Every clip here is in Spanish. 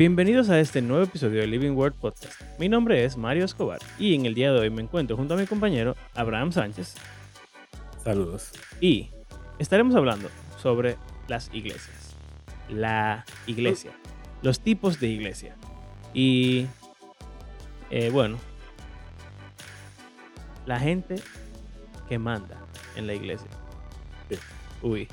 Bienvenidos a este nuevo episodio de Living Word Podcast. Mi nombre es Mario Escobar y en el día de hoy me encuentro junto a mi compañero Abraham Sánchez Saludos. y estaremos hablando sobre las iglesias. La iglesia. Los tipos de iglesia. Y eh, bueno, la gente que manda en la iglesia. Sí. Uy,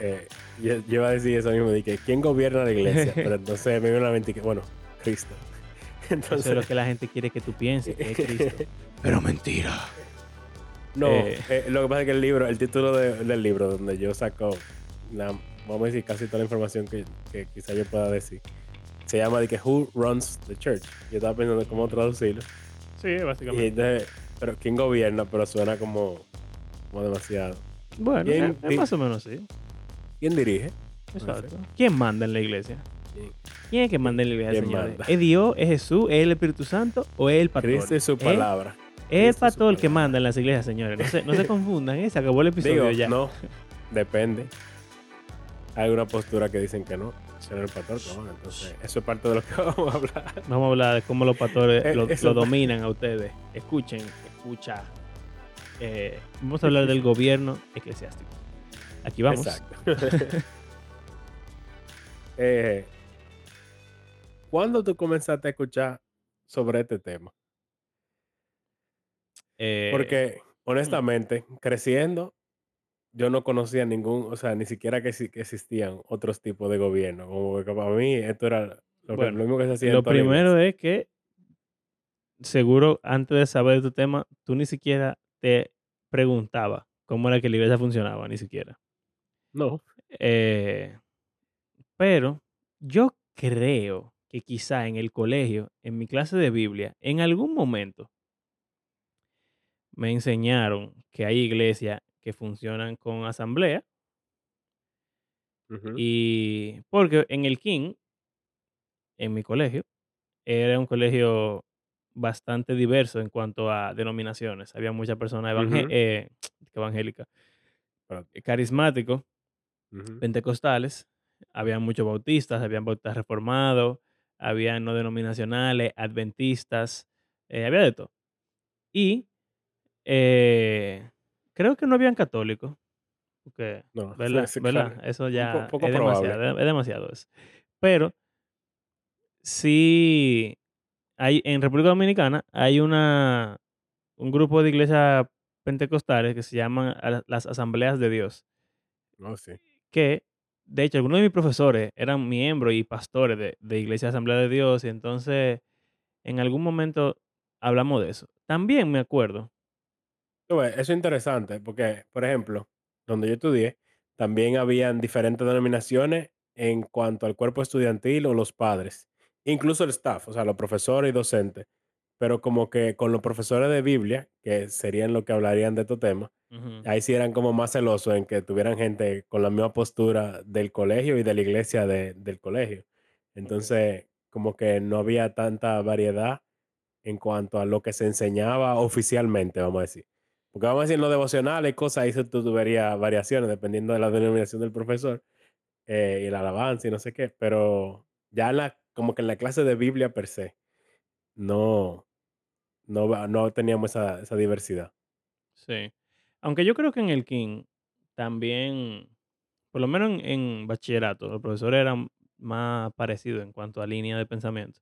Eh, yo, yo iba a decir eso mismo, de que ¿quién gobierna la iglesia? Pero entonces me vino a la mente que, bueno, Cristo. eso es lo Entonces, que la gente quiere que tú pienses, que es Cristo. Pero mentira. no, eh. eh, lo que pasa es que el libro, el título de- del libro, donde yo saco, la- vamos a decir, casi toda la información que, que quizá yo pueda decir, se llama de que Who Runs the Church. Yo estaba pensando cómo traducirlo. Sí, Y básicamente. entonces, pero ¿quién gobierna? Pero suena como, como demasiado. Bueno, ¿quién es, es más o menos sí. ¿Quién dirige? Exacto. ¿Quién manda en la iglesia? ¿Quién? ¿Quién es que manda en la iglesia, ¿Quién señores? manda? ¿Es Dios, es Jesús, es el Espíritu Santo o es el pastor? Cristo y su ¿Eh? palabra. Es el pastor el que manda en las iglesias, señores. No se, no se confundan, ¿eh? Se acabó el episodio Digo, ya. no, depende. Hay una postura que dicen que no, ser el pastor, no. Entonces, eso es parte de lo que vamos a hablar. Vamos a hablar de cómo los pastores Eh, lo dominan a ustedes. Escuchen, escucha. Eh, vamos a hablar del gobierno eclesiástico. Aquí vamos. Exacto. eh, ¿Cuándo tú comenzaste a escuchar sobre este tema? Eh, Porque, honestamente, creciendo, yo no conocía ningún, o sea, ni siquiera que, que existían otros tipos de gobierno. Como que para mí esto era lo, que, Bueno, lo mismo que se hacía Lo primero es que, seguro, antes de saber tu tema, tú ni siquiera te preguntaba cómo era que la iglesia funcionaba, ni siquiera. No. Eh, pero yo creo que quizá en el colegio, en mi clase de Biblia, en algún momento me enseñaron que hay iglesias que funcionan con asamblea y porque en el King, en mi colegio, era un colegio bastante diverso en cuanto a denominaciones. Había muchas personas evangé- Ujú. eh, evangélicas, Espérate. Pentecostales, había muchos bautistas, habían bautistas reformados, había no denominacionales, adventistas, eh, había de todo. Y eh, creo que no habían católicos, porque, No, ¿verdad? sí, sí, ¿verdad? claro. Eso ya poco es demasiado, es demasiado eso. Pero sí, hay, en República Dominicana hay una, un grupo de iglesias pentecostales que se llaman las Asambleas de Dios No, sí. Que, de hecho, algunos de mis profesores eran miembros y pastores de, de Iglesia Asamblea de Dios, y entonces en algún momento hablamos de eso. También me acuerdo, Eso es interesante porque, por ejemplo, donde yo estudié, también habían diferentes denominaciones en cuanto al cuerpo estudiantil o los padres, incluso el staff, o sea, los profesores y docentes, pero como que con los profesores de Biblia, que serían los que hablarían de estos temas, ahí sí eran como más celosos en que tuvieran gente con la misma postura del colegio y de la iglesia de- del colegio. Entonces, como que no había tanta variedad en cuanto a lo que se enseñaba oficialmente, vamos a decir. Porque vamos a decir, en los devocionales y cosas, ahí se tuviera variaciones dependiendo de la denominación del profesor eh, y la alabanza y no sé qué. Pero ya en la, como que en la clase de Biblia per se, no, no, no teníamos esa, esa diversidad. sí. Aunque yo creo que en el King también, por lo menos en, en bachillerato, los profesores eran más parecidos en cuanto a línea de pensamiento.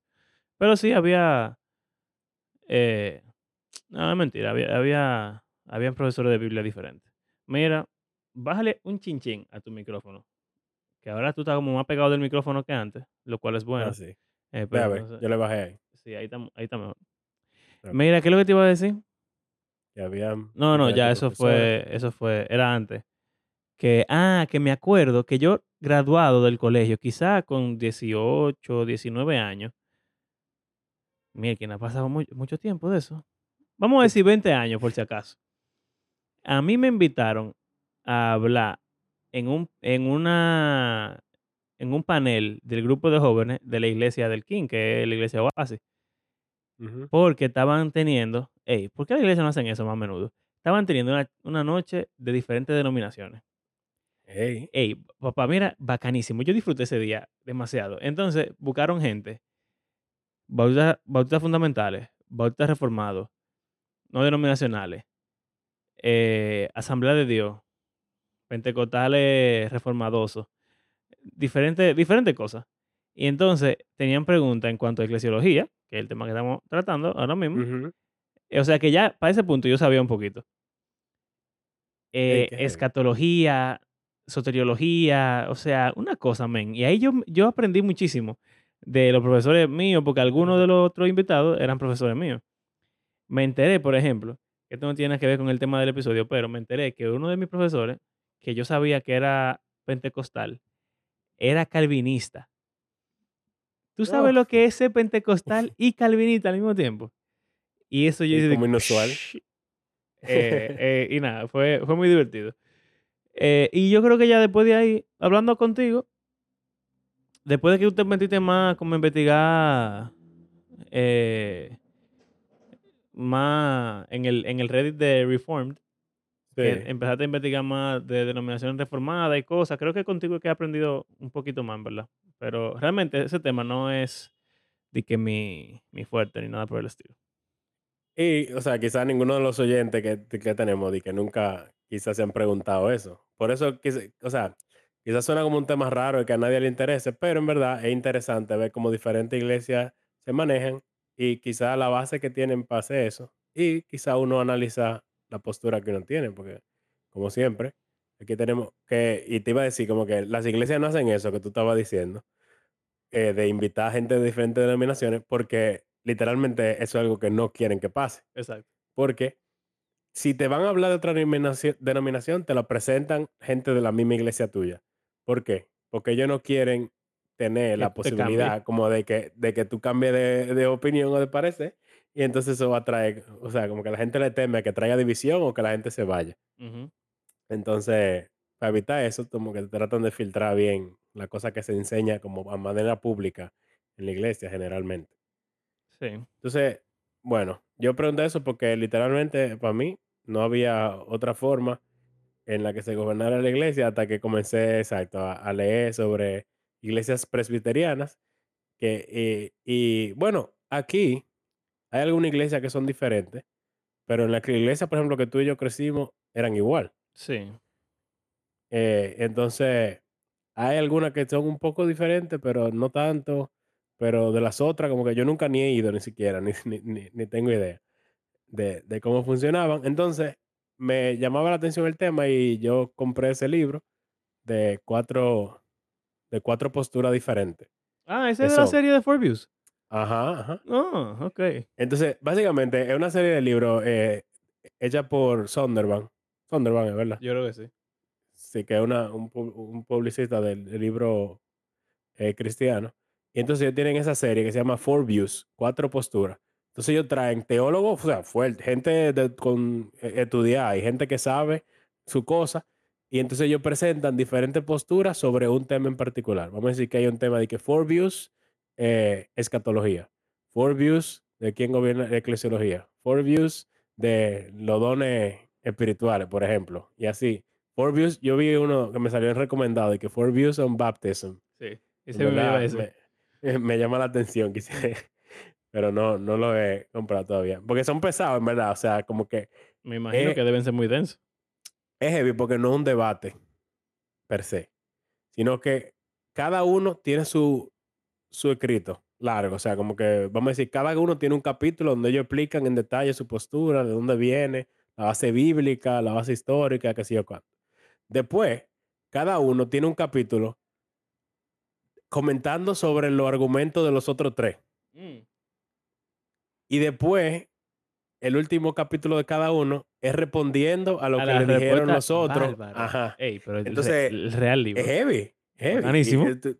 Pero sí había, eh, no, es mentira, había, había, habían profesores de Biblia diferentes. Mira, bájale un chinchín a tu micrófono. Que ahora tú estás como más pegado del micrófono que antes, lo cual es bueno. Ah, sí. Eh, Ve a ver, yo le bajé ahí. sí, ahí está, ahí está mejor. Mira, ¿qué es lo que te iba a decir? Que había No, no, ya eso fue, eso fue, era antes. Que, ah, que me acuerdo que yo graduado del colegio, quizá con 18, 19 años. Mira, que no ha pasado mucho, mucho tiempo de eso. Vamos a decir 20 años, por si acaso. A mí me invitaron a hablar en un, en una, en un panel del grupo de jóvenes de la iglesia del King, que es la iglesia Oasis. Porque estaban teniendo, ¿por qué las iglesias no hacen eso más a menudo? Estaban teniendo una, una noche de diferentes denominaciones. Ey, Ey, papá, mira, bacanísimo. Yo disfruté ese día demasiado. Entonces, buscaron gente bautistas, bautistas fundamentales, bautistas reformados, no denominacionales, eh, Asamblea de Dios, pentecostales reformadosos, diferentes diferentes cosas. Y entonces tenían preguntas en cuanto a eclesiología, que es el tema que estamos tratando ahora mismo. O sea que ya para ese punto yo sabía un poquito. Eh, escatología, soteriología, o sea, una cosa, men. Y ahí yo, yo aprendí muchísimo de los profesores míos, porque algunos de los otros invitados eran profesores míos. Me enteré, por ejemplo, que esto no tiene nada que ver con el tema del episodio, pero me enteré que uno de mis profesores, que yo sabía que era pentecostal, era calvinista. ¿Tú sabes lo que es ser pentecostal y calvinista al mismo tiempo? Y eso yo dije, como inusual. eh, eh, y nada, fue, fue muy divertido. Eh, y yo creo que ya después de ahí, hablando contigo, después de que tú te metiste más como investigar más en el, en el Reddit de Reformed, Sí. empezaste a investigar más de denominación reformada y cosas, creo que contigo es que he aprendido un poquito más, ¿verdad? Pero realmente ese tema no es de que mi, mi fuerte ni nada por el estilo. Y, o sea, quizás ninguno de los oyentes que, que tenemos y que nunca quizás se han preguntado eso. Por eso, o sea, quizás suena como un tema raro y que a nadie le interese, pero en verdad es interesante ver cómo diferentes iglesias se manejan y quizás la base que tienen hacer eso. Y quizás uno analiza la postura que uno tiene, porque como siempre, aquí tenemos que, y te iba a decir como que las iglesias no hacen eso que tú estabas diciendo, eh, de invitar a gente de diferentes denominaciones, porque literalmente eso es algo que no quieren que pase. Exacto. Porque si te van a hablar de otra denominación, te la presentan gente de la misma iglesia tuya. ¿Por qué? Porque ellos no quieren tener Que la te posibilidad como de que, de que tú cambies de, de opinión o de parecer. Y entonces eso va a traer, o sea, como que la gente le teme a que traiga división o que la gente se vaya. Ujú. Entonces, para evitar eso, como que tratan de filtrar bien la cosa que se enseña como a manera pública en la iglesia generalmente. Sí. Entonces, bueno, yo pregunté eso porque literalmente para mí no había otra forma en la que se gobernara la iglesia hasta que comencé, exacto, a, a leer sobre iglesias presbiterianas. Que, eh, y bueno, aquí hay algunas iglesias que son diferentes, pero en la que- iglesia, por ejemplo, que tú y yo crecimos, eran igual. Sí. Eh, entonces, hay algunas que son un poco diferentes, pero no tanto. Pero de las otras, como que yo nunca ni he ido ni siquiera, ni, ni, ni- ni tengo idea de, de cómo funcionaban. Entonces, me llamaba la atención el tema y yo compré ese libro de cuatro, de cuatro posturas diferentes. Ah, que es la serie de Forbius. Ajá, ajá. Oh, ok. Entonces, básicamente, es una serie de libros eh, hecha por Sondervan. Sondervan, es verdad. Yo creo que sí. Sí, que es una, un, un publicista del, del libro eh, cristiano. Y entonces ellos tienen esa serie que se llama Four Views, cuatro posturas. Entonces ellos traen teólogos, o sea, fuerte, gente de- con eh, estudiar y gente que sabe su cosa. Y entonces ellos presentan diferentes posturas sobre un tema en particular. Vamos a decir que hay un tema de que Four Views, eh, escatología. Four Views de quién gobierna la eclesiología. Four Views de los dones espirituales, por ejemplo. Y así. Four Views, yo vi uno que me salió en recomendado y que Four Views on Baptism. Sí. Ese me llama la atención, quise- pero no, no lo he comprado todavía. Porque son pesados, en verdad. O sea, como que Me imagino que deben ser muy densos. es heavy porque no es un debate per se, sino que cada uno tiene su, su escrito largo. O sea, como que vamos a decir, cada uno tiene un capítulo donde ellos explican en detalle su postura, de dónde viene, la base bíblica, la base histórica, qué sé yo cuánto. Después, cada uno tiene un capítulo comentando sobre los argumentos de los otros tres. Mm. Y después, el último capítulo de cada uno es respondiendo a lo A que le dijeron respuesta los otros. bárbara. Ajá. Ey, pero Entonces, el real libro. Es heavy. Y,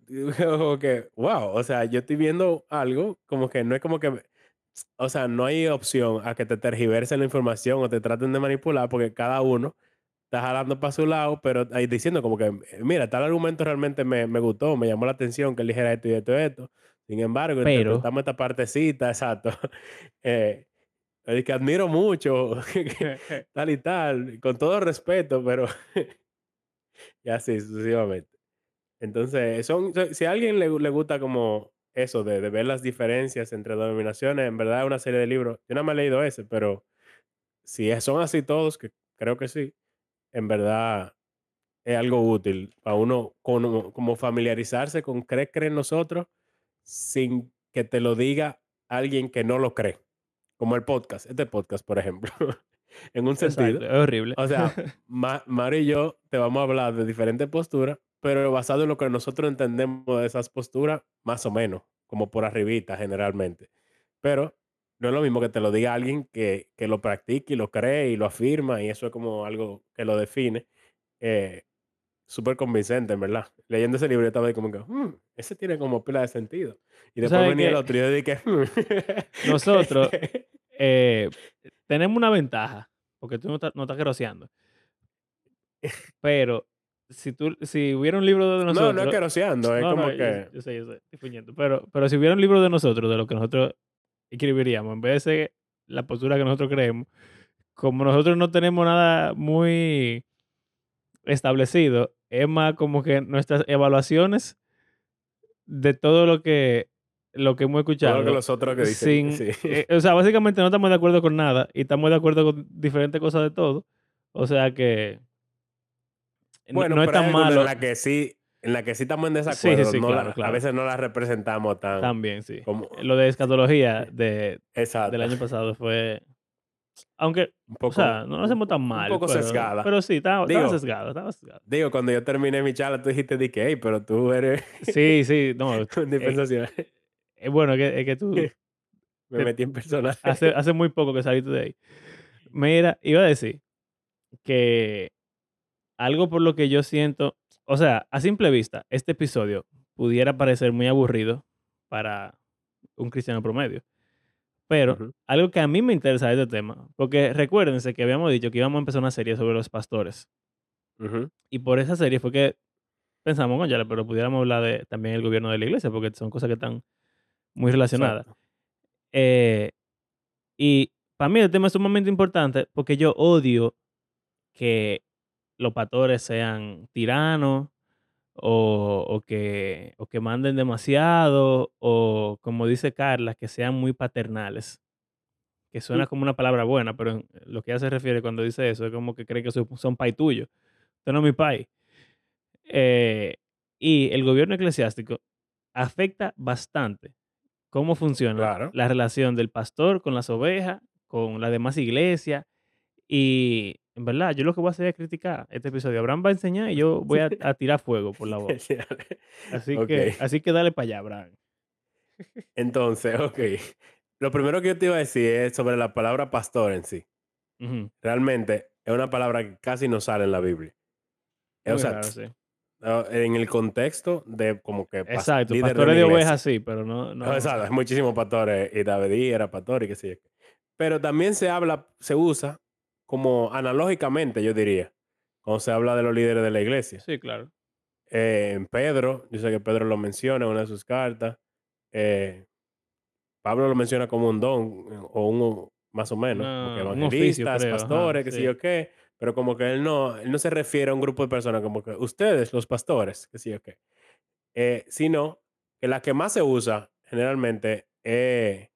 que, wow. O sea, yo estoy viendo algo como que no es como que. O sea, no hay opción a que te tergiversen la información o te traten de manipular porque cada uno está jalando para su lado, pero ahí diciendo como que, eh, mira, tal argumento realmente me, me gustó, me llamó la atención que él dijera esto y esto y esto. Sin embargo, Pero- interpretamos esta partecita, exacto. Eh, es que admiro mucho, tal y tal, con todo respeto, pero y así sucesivamente. Entonces, son, so- si a alguien le, le gusta como eso de, de ver las diferencias entre denominaciones, en verdad es una serie de libros. Yo no me he leído ese, pero si son así todos, que creo que sí, en verdad es algo útil para uno como, como familiarizarse con qué creen nosotros sin que te lo diga alguien que no lo cree. Como el podcast, este podcast, por ejemplo. en un Exacto, sentido. es horrible. O sea, Ma- Mario y yo te vamos a hablar de diferentes posturas, pero basado en lo que nosotros entendemos de esas posturas, más o menos, como por arribita generalmente. Pero no es lo mismo que te lo diga alguien que, que lo practique y lo cree y lo afirma, y eso es como algo que lo define. Eh, Súper convincente, en verdad. Leyendo ese libro yo estaba ahí como que, "Hmm, ese tiene como pila de sentido. Y después venía el otro y yo dije, "Hmm". nosotros eh, tenemos una ventaja, porque tú no estás, no estás groseando. Pero si tú, si hubiera un libro de No, no es nosotros, queroseando, es no, como no, que... yo sé, yo sé, estoy. Pero, pero si hubiera un libro de nosotros, de lo que nosotros escribiríamos, en vez de ser la postura que nosotros creemos, como nosotros no tenemos nada muy establecido, es más como que nuestras evaluaciones de todo lo que lo que hemos Todo escuchado. lo que los otros que dicen. sin, sí. eh, o sea, básicamente no estamos de acuerdo con nada y estamos de acuerdo con diferentes cosas de todo. O sea que Bueno, no es pero tan malo en la que sí, en la que sí estamos en sí, desacuerdo. sí, no claro, la- claro. A veces no la representamos tan también, sí. como Lo de escatología de, del año pasado fue... Aunque, un o poco, sea, no lo hacemos tan un mal. poco pero, sesgada. Pero sí, estaba, estaba sesgado. Digo, cuando yo terminé mi charla, tú dijiste de que, hey, pero tú eres Sí, sí, no. un dispensacional. Es bueno que, es que tú Me te- metí en personaje. hace, hace muy poco que saliste de ahí. Mira, iba a decir que algo por lo que yo siento, o sea, a simple vista, este episodio pudiera parecer muy aburrido para un cristiano promedio. Pero algo que a mí me interesa de este tema, porque recuérdense que habíamos dicho que íbamos a empezar una serie sobre los pastores. Y por esa serie fue que pensamos, coño, pero pudiéramos hablar de también el gobierno de la iglesia, porque son cosas que están muy relacionadas. Eh, y para mí el tema es sumamente importante porque yo odio que los pastores sean tiranos o, o que, o que manden demasiado o como dice Carla, que sean muy paternales. Que suena como una palabra buena, pero en- lo que ella se refiere cuando dice eso es como que cree que son, son pai tuyo. Usted no es mi pai. Eh, y el gobierno eclesiástico afecta bastante cómo funciona Claro. la relación del pastor con las ovejas, con la demás iglesia. Y en verdad, yo lo que voy a hacer es criticar este episodio. Abraham va a enseñar y yo voy a, a tirar fuego por la voz. Así, que, así que dale para allá, Abraham. Entonces, ok. Lo primero que yo te iba a decir es sobre la palabra pastor en sí. Realmente es una palabra que casi no sale en la Biblia. O Muy sea, raro, sí. ah, en el contexto de como que Exacto, líder pastores de, iglesia. ovejas sí, pero no... no No, exacto, hay muchísimos pastores y David era pastor y qué sé yo. Pero también se habla, se usa como analógicamente, yo diría, cuando se habla de los líderes de la iglesia. Sí, claro. Eh, en Pedro, yo sé que Pedro lo menciona en una de sus cartas. eh, Pablo lo menciona como un don eh, o un más o menos, oficio, evangelistas, pastores, qué sé yo qué, pero como que él no, él no se refiere a un grupo de personas como que ustedes, los pastores, qué sé yo qué, Eh, sino que la que más se usa generalmente es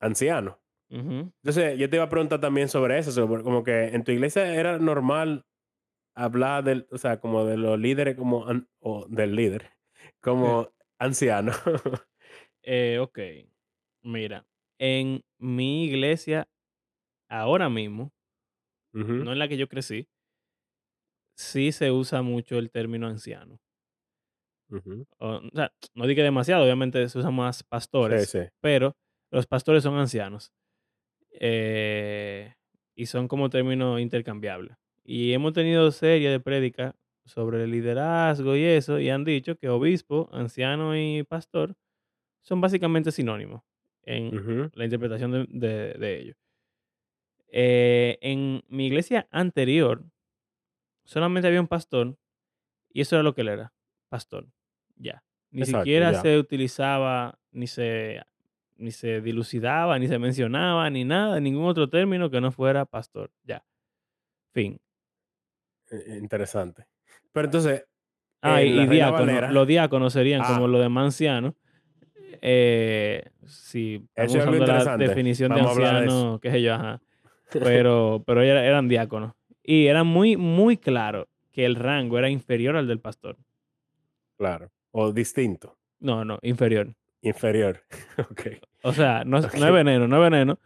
anciano. Entonces, yo te iba a preguntar también sobre eso, sobre como que en tu iglesia era normal hablar del, o sea, como de los líderes como, an- o del líder, como anciano. Eh, ok, mira, en mi iglesia, ahora mismo, no en la que yo crecí, sí se usa mucho el término anciano. O, o sea, no dije demasiado, obviamente se usa más Sí, pastores, sí. pero los pastores son ancianos. Eh, y son como término intercambiable. Y hemos tenido serie de prédicas sobre el liderazgo y eso, y han dicho que obispo, anciano y pastor son básicamente sinónimos en la interpretación de, de- de ellos. Eh, en mi iglesia anterior, solamente había un pastor y eso era lo que él era, pastor. Ya. Ni Exacto, siquiera se utilizaba, ni se, ni se dilucidaba, ni se mencionaba, ni nada, ningún otro término que no fuera pastor. Ya. Fin. eh, Interesante. Pero entonces, Ah, y, diácono. Valera- Los diáconos serían Ah. como los demás ancianos. Eh, si estamos es usando la definición de Vamos a hablar de anciano, qué sé yo, ajá. Pero, pero era- eran diáconos. Y era muy, muy claro que el rango era inferior al del pastor. Claro. O distinto. No, no, inferior. Inferior. ok. O sea, no, es- no es veneno, no es veneno.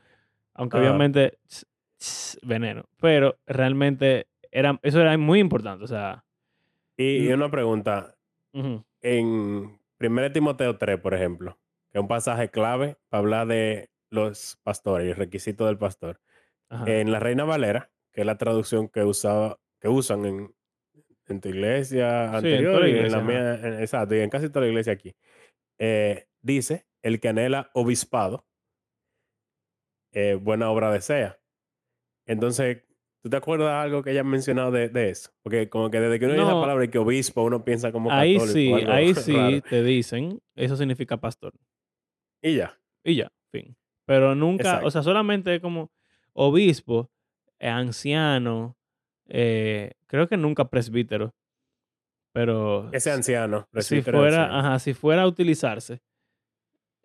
Aunque Ajá. obviamente tss, tss, veneno. Pero realmente era, eso era muy importante. O sea, Y, y una pregunta. En 1 Timoteo 3, por ejemplo, que es un pasaje clave para hablar de los pastores y el requisito del pastor. ajá. En la Reina Valera, que es la traducción que, usaba, que usan en, en tu iglesia Sí, en anterior toda la y en la mía, en- exacto, y en casi toda la iglesia aquí, eh, dice, el que anhela obispado, eh, buena obra desea. Entonces, ¿tú te acuerdas algo que hayas mencionado de, de eso? Porque como que desde que uno oye esa No. palabra que obispo, uno piensa como ahí católico. sí, ahí sí raro. te dicen, eso significa pastor. Y ya. Y ya, fin. Pero nunca, o sea, solamente como obispo, eh, anciano, eh, creo que nunca presbítero. Pero Ese anciano. si presbítero fuera, anciano. ajá, si fuera a utilizarse,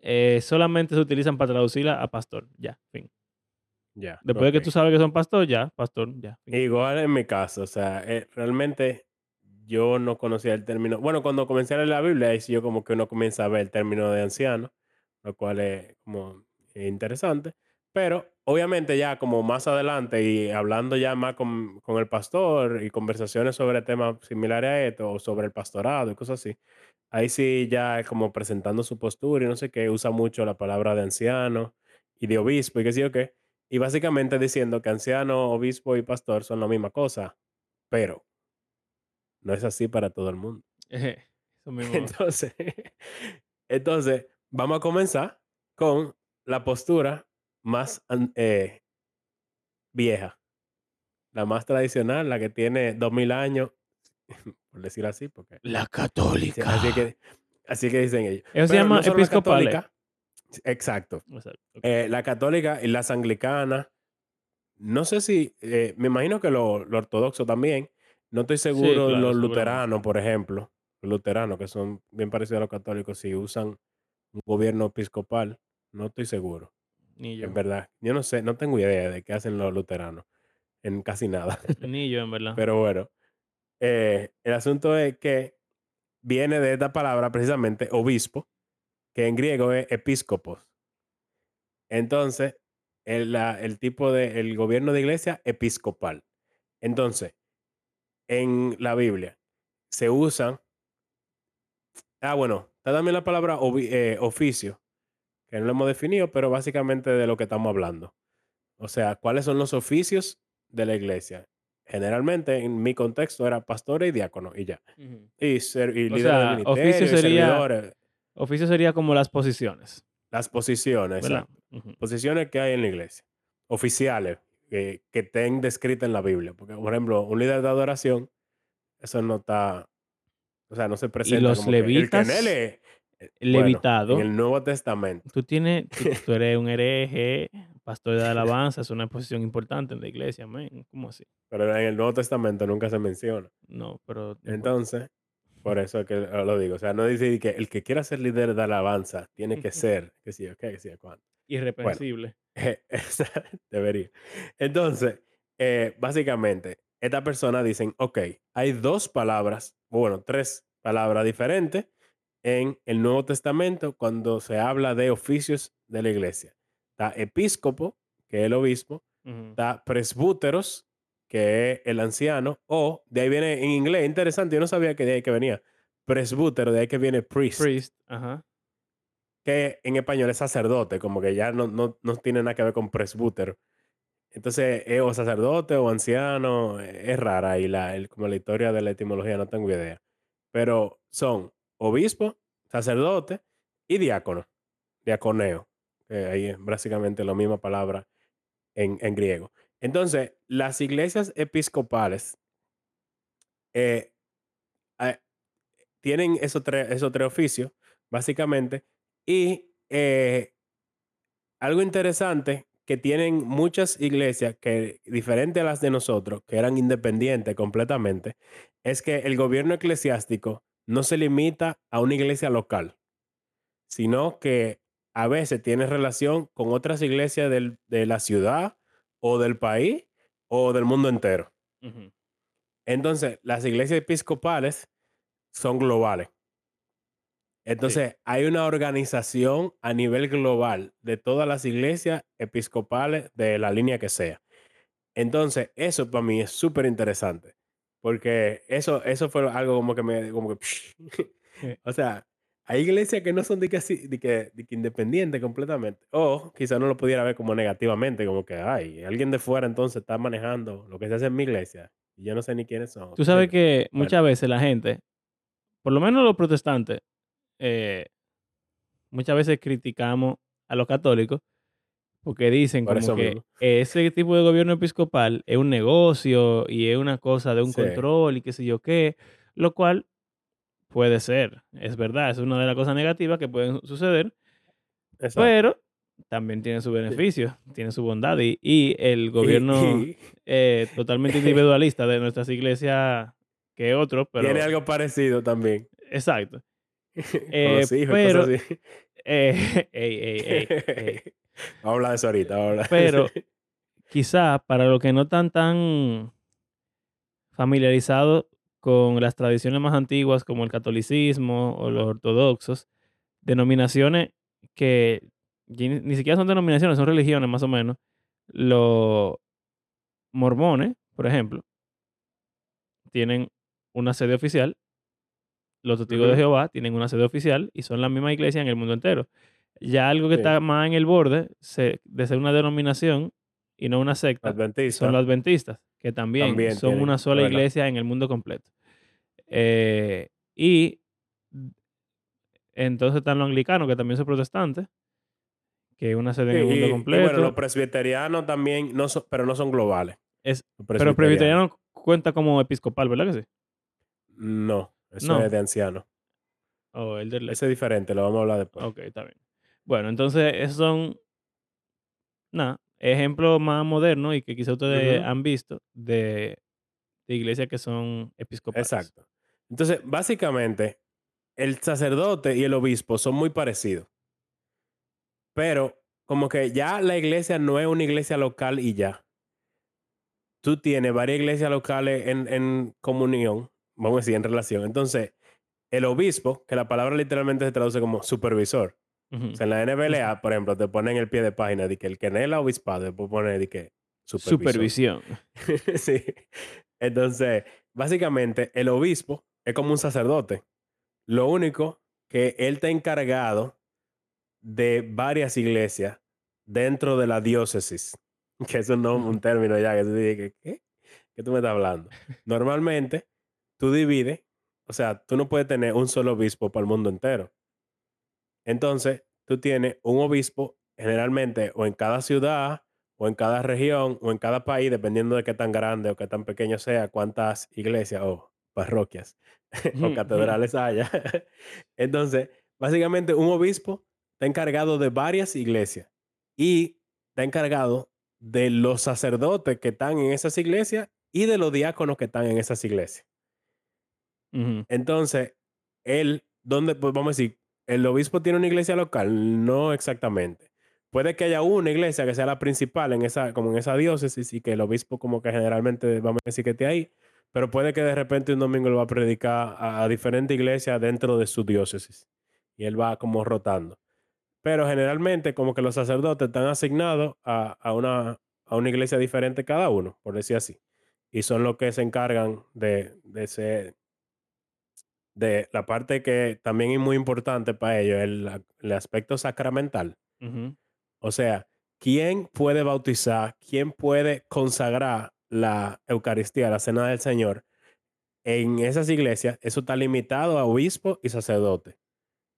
eh, solamente se utilizan para traducirla a pastor, ya, fin. Ya. Después de que tú sabes que son pastor, ya, pastor, ya. fin. Igual en mi caso, o sea, eh, realmente yo no conocía el término. Bueno, cuando comencé a leer la Biblia, ahí sí yo como que uno comienza a ver el término de anciano, lo cual es como interesante. Pero obviamente ya como más adelante y hablando ya más con, con el pastor y conversaciones sobre temas similares a esto o sobre el pastorado y cosas así, ahí sí ya como presentando su postura y no sé qué, usa mucho la palabra de anciano y de obispo y qué sé yo qué. Y básicamente diciendo que anciano, obispo y pastor son la misma cosa, pero no es así para todo el mundo. Ejé, Eso mismo. Entonces, entonces vamos a comenzar con la postura más eh, vieja, la más tradicional, la que tiene dos mil años, por decir así, porque La católica. así que, así que dicen ellos. Eso se llama no la episcopales. católica, exacto, eh, la católica y las anglicanas. No sé si, eh, me imagino que lo, lo ortodoxo también. No estoy seguro claro, los luteranos, por ejemplo. Los luteranos, que son bien parecidos a los católicos, si usan un gobierno episcopal. No estoy seguro, Ni yo. en verdad. Yo no sé, no tengo idea de qué hacen los luteranos en casi nada. Ni yo, en verdad. Pero bueno, eh, el asunto es que viene de esta palabra precisamente obispo, que en griego es episcopos. Entonces, el, tipo de, el gobierno de iglesia episcopal. Entonces, en la Biblia se usan, ah, bueno, está también la palabra eh, oficio, que no lo hemos definido, pero básicamente de lo que estamos hablando. O sea, ¿cuáles son los oficios de la iglesia? Generalmente, en mi contexto, era pastor y diácono, y ya. Y, ser, y sea, de oficio ministerio, y sería- servidores, Oficio sería como las posiciones, las posiciones, ¿verdad? posiciones que hay en la iglesia, oficiales, que, que estén descritas en la Biblia. Porque, por ejemplo, un líder de adoración, eso no está, o sea, no se presenta los como que el que bueno, levitado. en el Nuevo Testamento. Tú tienes, tú, tú eres un hereje, pastor de alabanza, es una posición importante en la iglesia, amén. ¿Cómo así? Pero en el Nuevo Testamento nunca se menciona. No, pero. Entonces, por eso es que lo digo. O sea, no dice que el que quiera ser líder de alabanza tiene que ser, que sí, ok, que sí, cuánto. irreprensible. Esa- Debería. Entonces, eh, básicamente, esta persona dicen, ok, hay dos palabras, bueno, tres palabras diferentes en el Nuevo Testamento cuando se habla de oficios de la iglesia. Está episcopo, que es el obispo, Ujú. está presbúteros, que es el anciano, o de ahí viene en inglés, interesante, yo no sabía que de ahí que venía. Presbútero, de ahí que viene priest Priest, ajá. que en español es sacerdote, como que ya no, no, no tiene nada que ver con presbútero. Entonces, es o sacerdote o anciano, eh, es rara y la, el- como la historia de la etimología no tengo idea. Pero son obispo, sacerdote y diácono, diaconeo. ahí es básicamente la misma palabra en, en griego. Entonces, las iglesias episcopales eh, tienen esos tres, esos tres oficios, básicamente, y eh, algo interesante que tienen muchas iglesias que, diferente a las de nosotros, que eran independientes completamente, es que el gobierno eclesiástico no se limita a una iglesia local, sino que a veces tiene relación con otras iglesias del- de la ciudad o del país o del mundo entero. Entonces, las iglesias episcopales son globales. Entonces, hay una organización a nivel global de todas las iglesias episcopales de la línea que sea. Entonces, eso para mí es súper interesante. Porque eso, eso fue algo como que me, como que, o sea, hay iglesias que no son de que, así, de que, de que independientes completamente. O quizá no lo pudiera ver como negativamente, como que, ay, alguien de fuera entonces está manejando lo que se hace en mi iglesia. Y yo no sé ni quiénes son. Tú sabes que Bueno. muchas veces la gente, por lo menos los protestantes, eh, muchas veces criticamos a los católicos porque dicen Por como que mismo. ese tipo de gobierno episcopal es un negocio y es una cosa de un Sí. control y qué sé yo qué, lo cual puede ser, es verdad, es una de las cosas negativas que pueden suceder, Exacto. pero también tiene su beneficio, tiene su bondad y, y el gobierno eh, totalmente individualista de nuestras iglesias que otros, pero tiene algo parecido también. exacto. con Eh, pero-. Eh, ey, ey, ey. Vamos a hablar de eso ahorita. vamos a hablar Pero eso. quizá para los que no están tan familiarizados con las tradiciones más antiguas como el catolicismo o los ortodoxos, denominaciones que ni siquiera son denominaciones, son religiones más o menos. Los mormones, por ejemplo, tienen una sede oficial. Los testigos de. Jehová tienen una sede oficial y son la misma iglesia en el mundo entero. Ya algo que Sí. está más en el borde se- de ser una denominación y no una secta Adventista. son los adventistas, que también, También son tienen, una sola iglesia en el mundo completo. Eh, y entonces están los anglicanos, que también son protestantes, que es una sede en el mundo y- y, completo. bueno, los presbiterianos también, no son, pero no son globales. Es- Los pero presbiteriano cuenta como episcopal, ¿verdad que sí? No, eso No. es de anciano. O el del... Ese es diferente, lo vamos a hablar después. Ok, está bien. Bueno, entonces esos son, nada, ejemplos más modernos y que quizá ustedes han visto de, de iglesias que son episcopales. Exacto. Entonces, básicamente, el sacerdote y el obispo son muy parecidos. Pero como que ya la iglesia no es una iglesia local y ya. Tú tienes varias iglesias locales en, en comunión, vamos a decir, en relación. Entonces, el obispo, que la palabra literalmente se traduce como supervisor. Ujú. O sea, en la NBLA, por ejemplo, te ponen el pie de página de que el que no es el obispado, después pone de que. Supervisión. sí. Entonces, básicamente, el obispo es como un sacerdote. Lo único que él está encargado de varias iglesias dentro de la diócesis. Que es un, término ya que tú dices, ¿qué? ¿Qué tú me estás hablando? Normalmente, tú divides, o sea, tú no puedes tener un solo obispo para el mundo entero. Entonces, tú tienes un obispo generalmente o en cada ciudad o en cada región o en cada país, dependiendo de qué tan grande o qué tan pequeño sea, cuántas iglesias o parroquias o catedrales haya. Entonces, básicamente un obispo está encargado de varias iglesias y está encargado de los sacerdotes que están en esas iglesias y de los diáconos que están en esas iglesias. Entonces, él, ¿dónde? Pues vamos a decir, ¿el obispo tiene una iglesia local? No exactamente. Puede que haya una iglesia que sea la principal en esa, como en esa diócesis y que el obispo como que generalmente, vamos a decir que esté ahí, pero puede que de repente un domingo lo va a predicar a, a diferentes iglesias dentro de su diócesis y él va como rotando. Pero generalmente como que los sacerdotes están asignados a, a una, a una iglesia diferente cada uno, por decir así. Y son los que se encargan de, de ser de la parte que también es muy importante para ellos, el, el aspecto sacramental. O sea, ¿quién puede bautizar? ¿Quién puede consagrar la Eucaristía, la Cena del Señor? En esas iglesias, eso está limitado a obispo y sacerdote.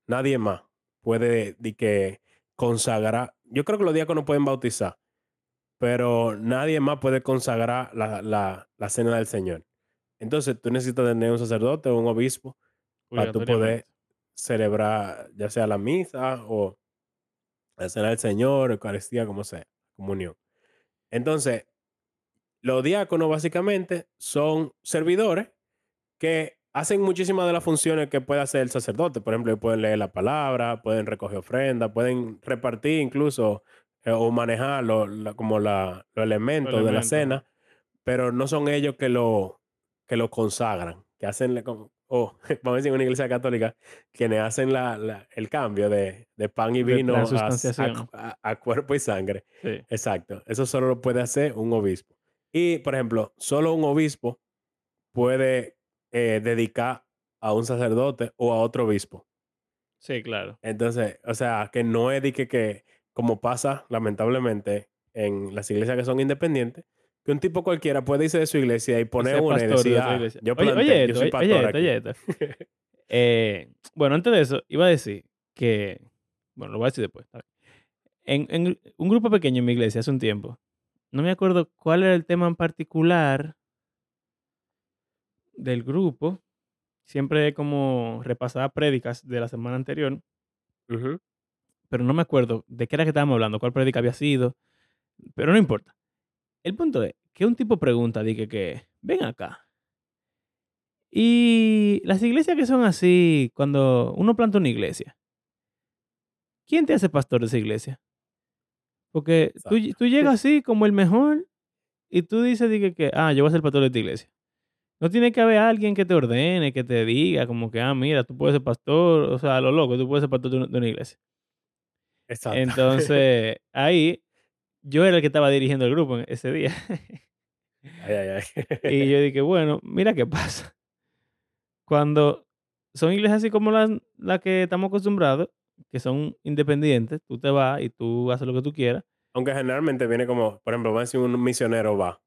Nadie más puede de que consagrar. Yo creo que los diáconos pueden bautizar, pero nadie más puede consagrar la, la, la Cena del Señor. Entonces, tú necesitas tener un sacerdote o un obispo para tú poder celebrar ya sea la misa o la cena del Señor, Eucaristía, como sea, comunión. Entonces, los diáconos básicamente son servidores que hacen muchísimas de las funciones que puede hacer el sacerdote. Por ejemplo, pueden leer la palabra, pueden recoger ofrendas, pueden repartir incluso eh, o manejar lo- la- como la- los elementos de la cena, pero no son ellos que lo, que lo consagran, que hacen, o vamos a decir en una iglesia católica, quienes hacen la, la- el cambio de, de pan y vino a, cuerpo y sangre. Sí. Exacto. Eso solo lo puede hacer un obispo. Y, por ejemplo, solo un obispo puede eh, dedicar a un sacerdote o a otro obispo. Sí, claro. Entonces, o sea, que no es que, que, como pasa lamentablemente en las iglesias que son independientes, que un tipo cualquiera puede irse de su iglesia y poner una y de decir, "Ah, iglesia. yo Oye, planté, oye yo esto, soy pastor oye esto, aquí". oye esto. Eh, bueno, antes de eso, iba a decir que, bueno, lo voy a decir después. En, en un grupo pequeño en mi iglesia hace un tiempo, no me acuerdo cuál era el tema en particular del grupo. Siempre como repasaba prédicas de la semana anterior, pero no me acuerdo de qué era que estábamos hablando, cuál prédica había sido, pero no importa. El punto es que un tipo pregunta, dije que, ven acá. Y las iglesias que son así, cuando uno planta una iglesia, ¿quién te hace pastor de esa iglesia? Porque tú, tú llegas así como el mejor y tú dices dije, que, ah, yo voy a ser pastor de esta iglesia. No tiene que haber alguien que te ordene, que te diga, como que, ah, mira, tú puedes ser pastor, o sea, a lo loco, tú puedes ser pastor de una, de una iglesia. Exacto. Entonces, ahí yo era el que estaba dirigiendo el grupo en ese día. Ay, ay, ay. y yo dije, bueno, mira qué pasa. Cuando son iglesias así como las la que estamos acostumbrados, que son independientes, tú te vas y tú haces lo que tú quieras. Aunque generalmente viene como, por ejemplo, va decir un misionero va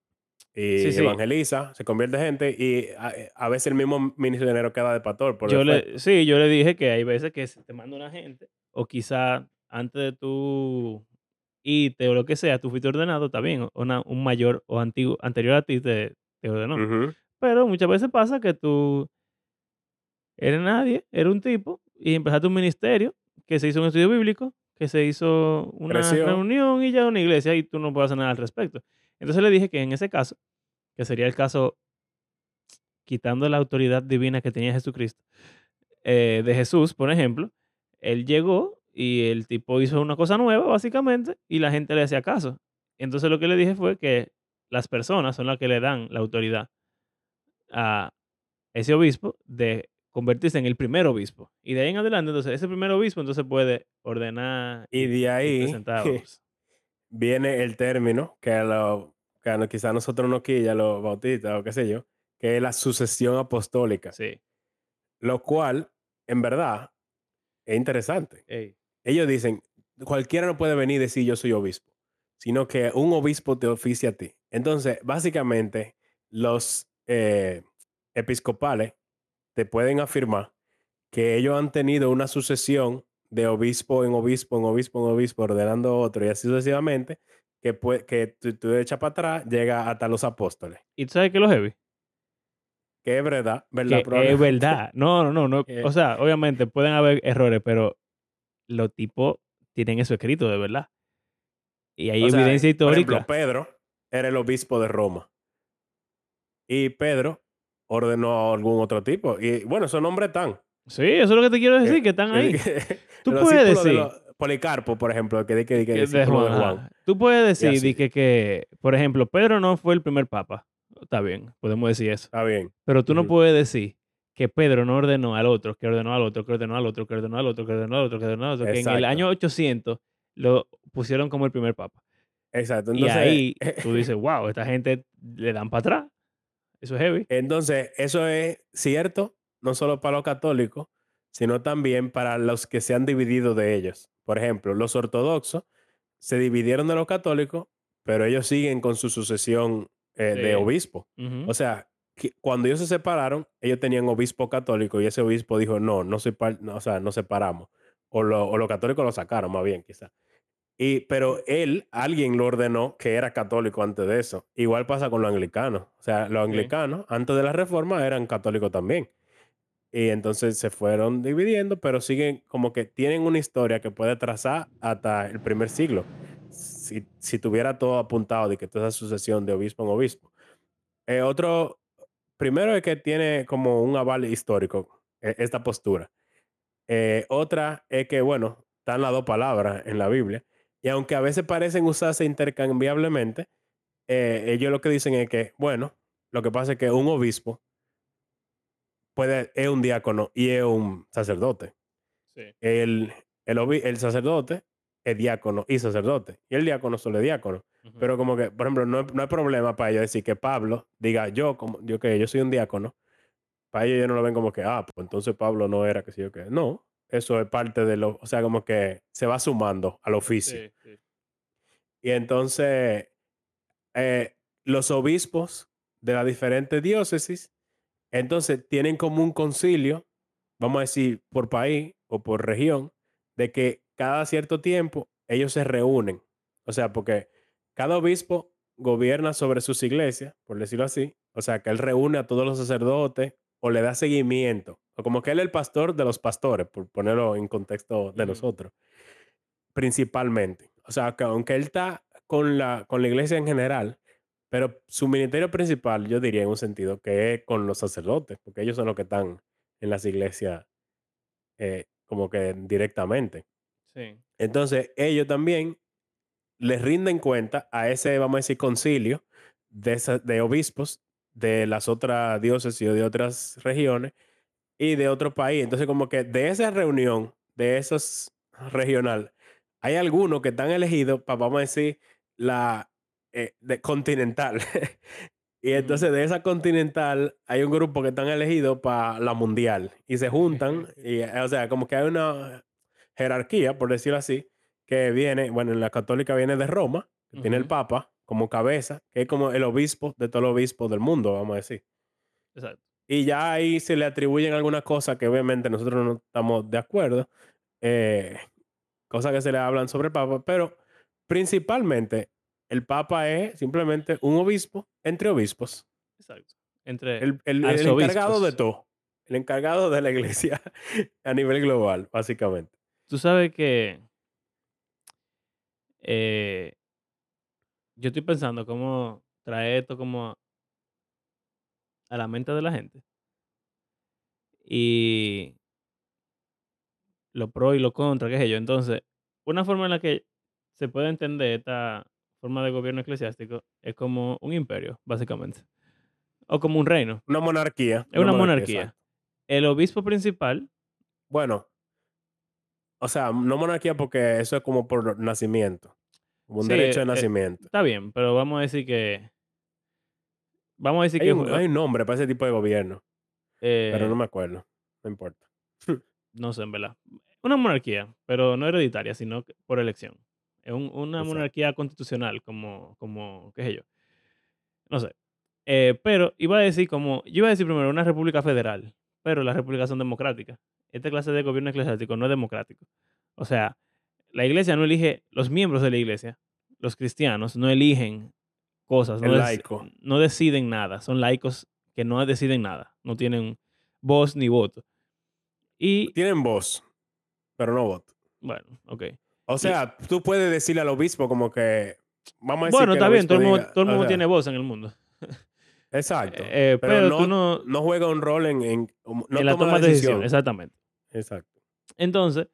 y Sí, sí. evangeliza, se convierte gente y a, a veces el mismo misionero queda de pastor por Yo le, sí, yo le dije que hay veces que se te manda una gente, o quizá antes de tú irte o lo que sea, tú fuiste ordenado, está bien, una- un mayor o antiguo, anterior a ti te, te ordenó. Pero muchas veces pasa que tú eres nadie, eres un tipo, y empezaste un ministerio, que se hizo un estudio bíblico, que se hizo una Creció. reunión y ya una iglesia, y tú no puedes hacer nada al respecto. Entonces le dije que en ese caso, que sería el caso quitando la autoridad divina que tenía Jesucristo, eh, de Jesús, por ejemplo, él llegó y el tipo hizo una cosa nueva, básicamente, y la gente le hacía caso. Entonces lo que le dije fue que las personas son las que le dan la autoridad a ese obispo de convertirse en el primer obispo. Y de ahí en adelante, entonces, ese primer obispo entonces puede ordenar Y de ahí otros. viene el término que, lo, que a no- quizá a nosotros no quilla, los bautistas o qué sé yo, que es la sucesión apostólica. Sí. Lo cual, en verdad, es interesante. Ey, Ellos dicen, cualquiera no puede venir y decir yo soy obispo, sino que un obispo te oficia a ti. Entonces, básicamente, los eh, episcopales te pueden afirmar que ellos han tenido una sucesión de obispo en obispo, en obispo, en obispo, ordenando otro y así sucesivamente, que, pue- que tú, tú echas para atrás, llega hasta los apóstoles. ¿Y tú sabes qué es lo heavy? Que es verdad, ¿verdad? Que es verdad. No, no, no, no. Eh. O sea, obviamente pueden haber errores, pero los tipos tienen eso escrito de verdad. Y hay O sea, evidencia Por histórica. ejemplo, Pedro era el obispo de Roma. Y Pedro ordenó a algún otro tipo. Y bueno, esos nombres están. sí, eso es lo que te quiero decir, Eh, que están ahí. Tú puedes de decir- los- Policarpo, por ejemplo, que, que, que de discípulo de Juan, Juan. Tú puedes decir que, que, por ejemplo, Pedro no fue el primer papa. Está bien, podemos decir eso. Está bien. Pero tú no puedes decir que Pedro no ordenó al otro, que ordenó al otro, que ordenó al otro, que ordenó al otro, que ordenó al otro, que ordenó al otro, que en el año 800 lo pusieron como el primer papa. Exacto. y ahí tú dices, wow, esta gente le dan para atrás. Eso es heavy. entonces, eso es cierto, no solo para los católicos, sino también para los que se han dividido de ellos. Por ejemplo, los ortodoxos se dividieron de los católicos, pero ellos siguen con su sucesión eh, de obispo. O sea, cuando ellos se separaron, ellos tenían obispo católico y ese obispo dijo, no, no soy no, o sea, nos separamos. O, lo- o los católicos lo sacaron, más bien, quizá. Y, pero él, alguien lo ordenó que era católico antes de eso. Igual pasa con los anglicanos. O sea, los Sí. anglicanos, antes de la reforma, eran católicos también. Y entonces se fueron dividiendo, pero siguen como que tienen una historia que puede trazar hasta el primer siglo. Si, si tuviera todo apuntado de que toda esa sucesión de obispo en obispo. Eh, otro primero es que tiene como un aval histórico e- esta postura. Eh, otra es que, bueno, están las dos palabras en la Biblia. Y aunque a veces parecen usarse intercambiablemente, eh, ellos lo que dicen es que, bueno, lo que pasa es que un obispo puede, es un diácono y es un sacerdote. Sí. El, el, el sacerdote es diácono y sacerdote. Y el diácono solo es diácono. Pero como que, por ejemplo, no, hay- no hay problema para ellos decir que Pablo diga yo, como yo que yo soy un diácono. Para ellos, ellos no lo ven como que, ah, pues entonces Pablo no era que sí o que. No, eso es parte de lo, o sea, como que se va sumando al oficio. Sí, sí. Y entonces, eh, los obispos de las diferentes diócesis, entonces tienen como un concilio, vamos a decir, por país o por región, de que cada cierto tiempo ellos se reúnen. O sea, porque cada obispo gobierna sobre sus iglesias, por decirlo así. O sea, que él reúne a todos los sacerdotes o le da seguimiento. O como que él es el pastor de los pastores, por ponerlo en contexto de nosotros. Principalmente. O sea, que aunque él está con la, con la iglesia en general, pero su ministerio principal, yo diría en un sentido, que es con los sacerdotes, porque ellos son los que están en las iglesias eh, como que directamente. Sí. Entonces, ellos también les rinden cuenta a ese, vamos a decir, concilio de, esa- de obispos de las otras diócesis o de otras regiones y de otro país. Entonces, como que de esa reunión, de esos regional, hay algunos que están elegidos para, vamos a decir, la eh, de continental. y entonces de esa continental hay un grupo que están elegidos para la mundial y se juntan y o sea, como que hay una jerarquía, por decirlo así, que viene, bueno, en la católica viene de Roma, que tiene el papa como cabeza, que es como el obispo de todos los obispos del mundo, vamos a decir. Exacto. Y ya ahí se le atribuyen algunas cosas que obviamente nosotros no estamos de acuerdo, eh, cosas que se le hablan sobre el Papa, pero principalmente el Papa es simplemente un obispo entre obispos, Exacto. Entre el, el- el encargado de todo, el encargado de la iglesia a nivel global, básicamente. Tú sabes que eh, yo estoy pensando cómo traer esto como a la mente de la gente. Y lo pro y lo contra, qué sé yo. Entonces, una forma en la que se puede entender esta forma de gobierno eclesiástico es como un imperio, básicamente. O como un reino. Una monarquía. Es una monarquía. El obispo principal, Bueno, o sea, no monarquía porque eso es como por nacimiento, como un Sí, derecho de eh, nacimiento. está bien, pero vamos a decir que. Vamos a decir Hay que. un, hay un nombre para ese tipo de gobierno, pero eh, no me acuerdo, no importa. no sé, en verdad. Una monarquía, pero no hereditaria, sino por elección. Es un- una Exacto. monarquía constitucional, como, como, qué sé yo. No sé. Eh, pero iba a decir como, yo iba a decir primero una república federal, pero las repúblicas son democráticas. Esta clase de gobierno eclesiástico no es democrático. O sea, la iglesia no elige, los miembros de la iglesia, los cristianos, no eligen cosas, no, laico. no deciden nada. Son laicos que no deciden nada, no tienen voz ni voto. Y, Tienen voz, pero no voto. bueno, ok. O sea, tú puedes decirle al obispo como que, vamos a decir Bueno, que está bien, todo el mundo, diga, todo el o mundo sea, tiene voz en el mundo. Exacto. Eh, pero pero no, tú no, no juega un rol en, en- no en la toma de decisión, exactamente. Exacto. Entonces,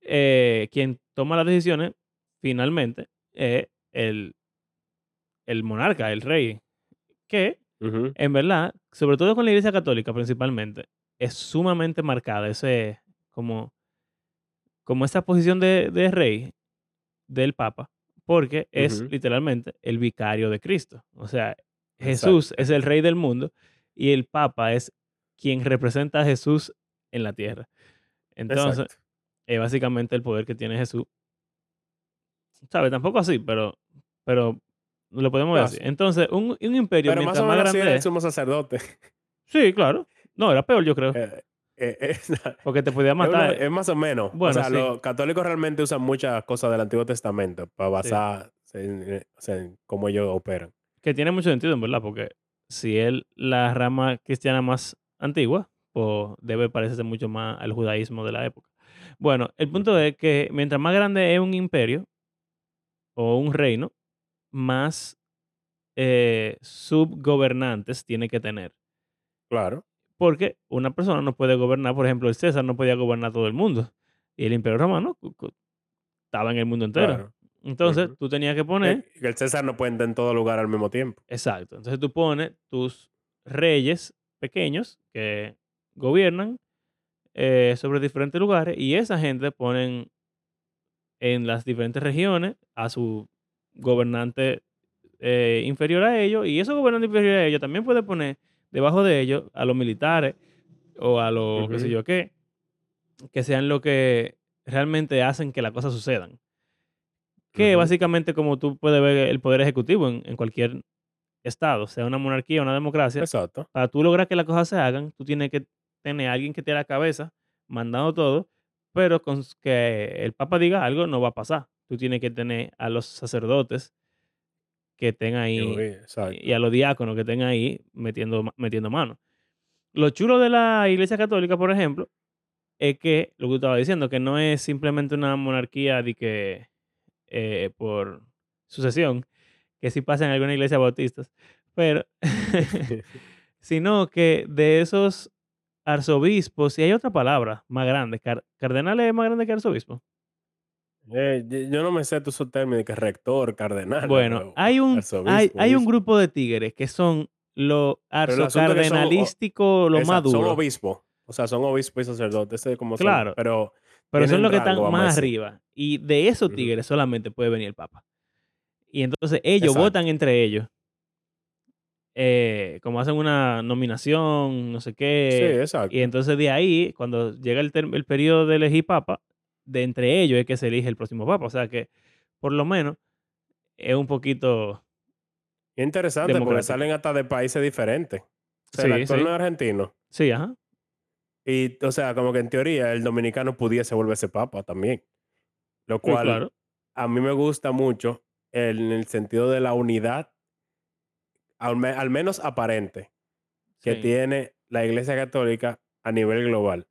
eh, quien toma las decisiones finalmente es el, el monarca, el rey, que en verdad, sobre todo con la iglesia católica principalmente, es sumamente marcada ese, como, como esa posición de, de rey del papa, porque es literalmente el vicario de Cristo. O sea, Jesús es el rey del mundo y el papa es quien representa a Jesús en la tierra. Entonces, es básicamente el poder que tiene Jesús. ¿Sabes? Tampoco así, pero, pero lo podemos ver así. sí. Entonces, un, un imperio, Pero más o más, menos sí grande era el sumo sacerdote. Sí, claro. No, era peor, yo creo. Eh, eh, es, es Porque te podía matar. es más o menos. Bueno, o sea, sí. los católicos realmente usan muchas cosas del Antiguo Testamento para en, eh, sea, en cómo ellos operan. Que tiene mucho sentido, en verdad, porque si él, la rama cristiana más antigua, pues debe parecerse mucho más al judaísmo de la época. Bueno, el punto es que mientras más grande es un imperio o un reino, más eh, subgobernantes tiene que tener. Claro, Porque una persona no puede gobernar, por ejemplo, el César no podía gobernar todo el mundo. Y el Imperio Romano estaba en el mundo entero. claro. Entonces, Ujú. tú tenías que poner, Que que el César no puede estar en todo lugar al mismo tiempo. exacto, entonces tú pones tus reyes pequeños que gobiernan eh, sobre diferentes lugares y esa gente ponen en las diferentes regiones a su gobernante eh, inferior a ellos y esos gobernantes inferiores a ellos también puede poner debajo de ellos a los militares o a los qué sé yo qué, que sean lo que realmente hacen que las cosas sucedan. Que básicamente como tú puedes ver el poder ejecutivo en, en cualquier estado, sea una monarquía o una democracia, Exacto. para tú lograr que las cosas se hagan, tú tienes que tener a alguien que te dé la cabeza mandando todo, pero con que el Papa diga algo no va a pasar. Tú tienes que tener a los sacerdotes que estén ahí Exacto. y a los diáconos que estén ahí metiendo, metiendo mano. Lo chulo de la Iglesia Católica, por ejemplo, es que, lo que tú estabas diciendo, que no es simplemente una monarquía de que eh, por sucesión, que sí pasa en algunas iglesias bautistas, pero sino que de esos arzobispos, y hay otra palabra más grande, car- cardenales es más grande que arzobispo. Eh, yo no me sé todos esos términos que rector, cardenal, Bueno, hay un, hay, un grupo de tigres que son lo arzocardenalístico, lo más Exacto, Son duro, obispos. O sea, son obispos y sacerdotes. como son, Claro. pero pero son los que están más arriba. Y de esos tigres solamente puede venir el Papa. Y entonces ellos Exacto. votan entre ellos. eh, como hacen una nominación, no sé Sí, qué. exacto. Y entonces de ahí, cuando llega el, periodo de elegir papa, de entre ellos es que se elige el próximo papa. O sea que, por lo menos, es un poquito... Es interesante porque salen hasta de países diferentes. O sea, el Sí, actor sí. no es argentino. Sí, ajá. Y, o sea, como que en teoría el dominicano pudiese volverse papa también. Lo Sí, cual claro. a mí me gusta mucho en el sentido de la unidad, al, me- al menos aparente, que Sí. tiene la Iglesia Católica a nivel global,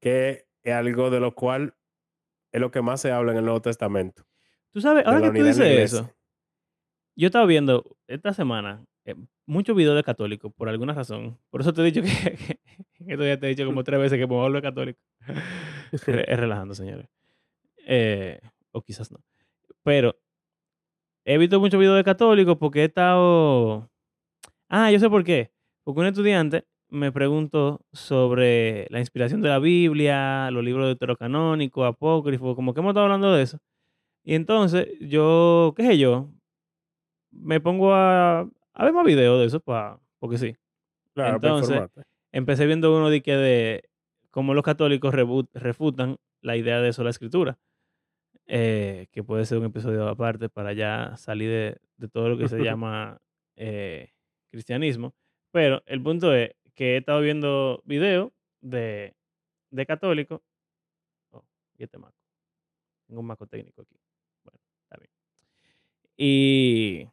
que es algo de lo cual es lo que más se habla en el Nuevo Testamento. Tú sabes, ahora que tú dices eso, yo estaba viendo esta semana eh, muchos videos de católicos, por alguna razón. Por eso te he dicho que, esto ya te he dicho como tres veces que me vuelvo católico. es, relajando, señores. Eh, o quizás no. Pero he visto muchos videos de católicos porque he estado... Ah, yo sé por qué. Porque un estudiante me preguntó sobre la inspiración de la Biblia, los libros deuterocanónicos, apócrifos, como que hemos estado hablando de eso. Y entonces yo, qué sé yo, me pongo a ver más videos de eso, pa, porque sí. Claro, para Entonces. Empecé viendo uno de que de cómo los católicos refutan la idea de sola escritura, eh, que puede ser un episodio aparte para ya salir de, de todo lo que se llama eh, cristianismo. Pero el punto es que he estado viendo videos de, de católicos. Oh, y este maco. Tengo un maco técnico aquí. Bueno, está bien. Y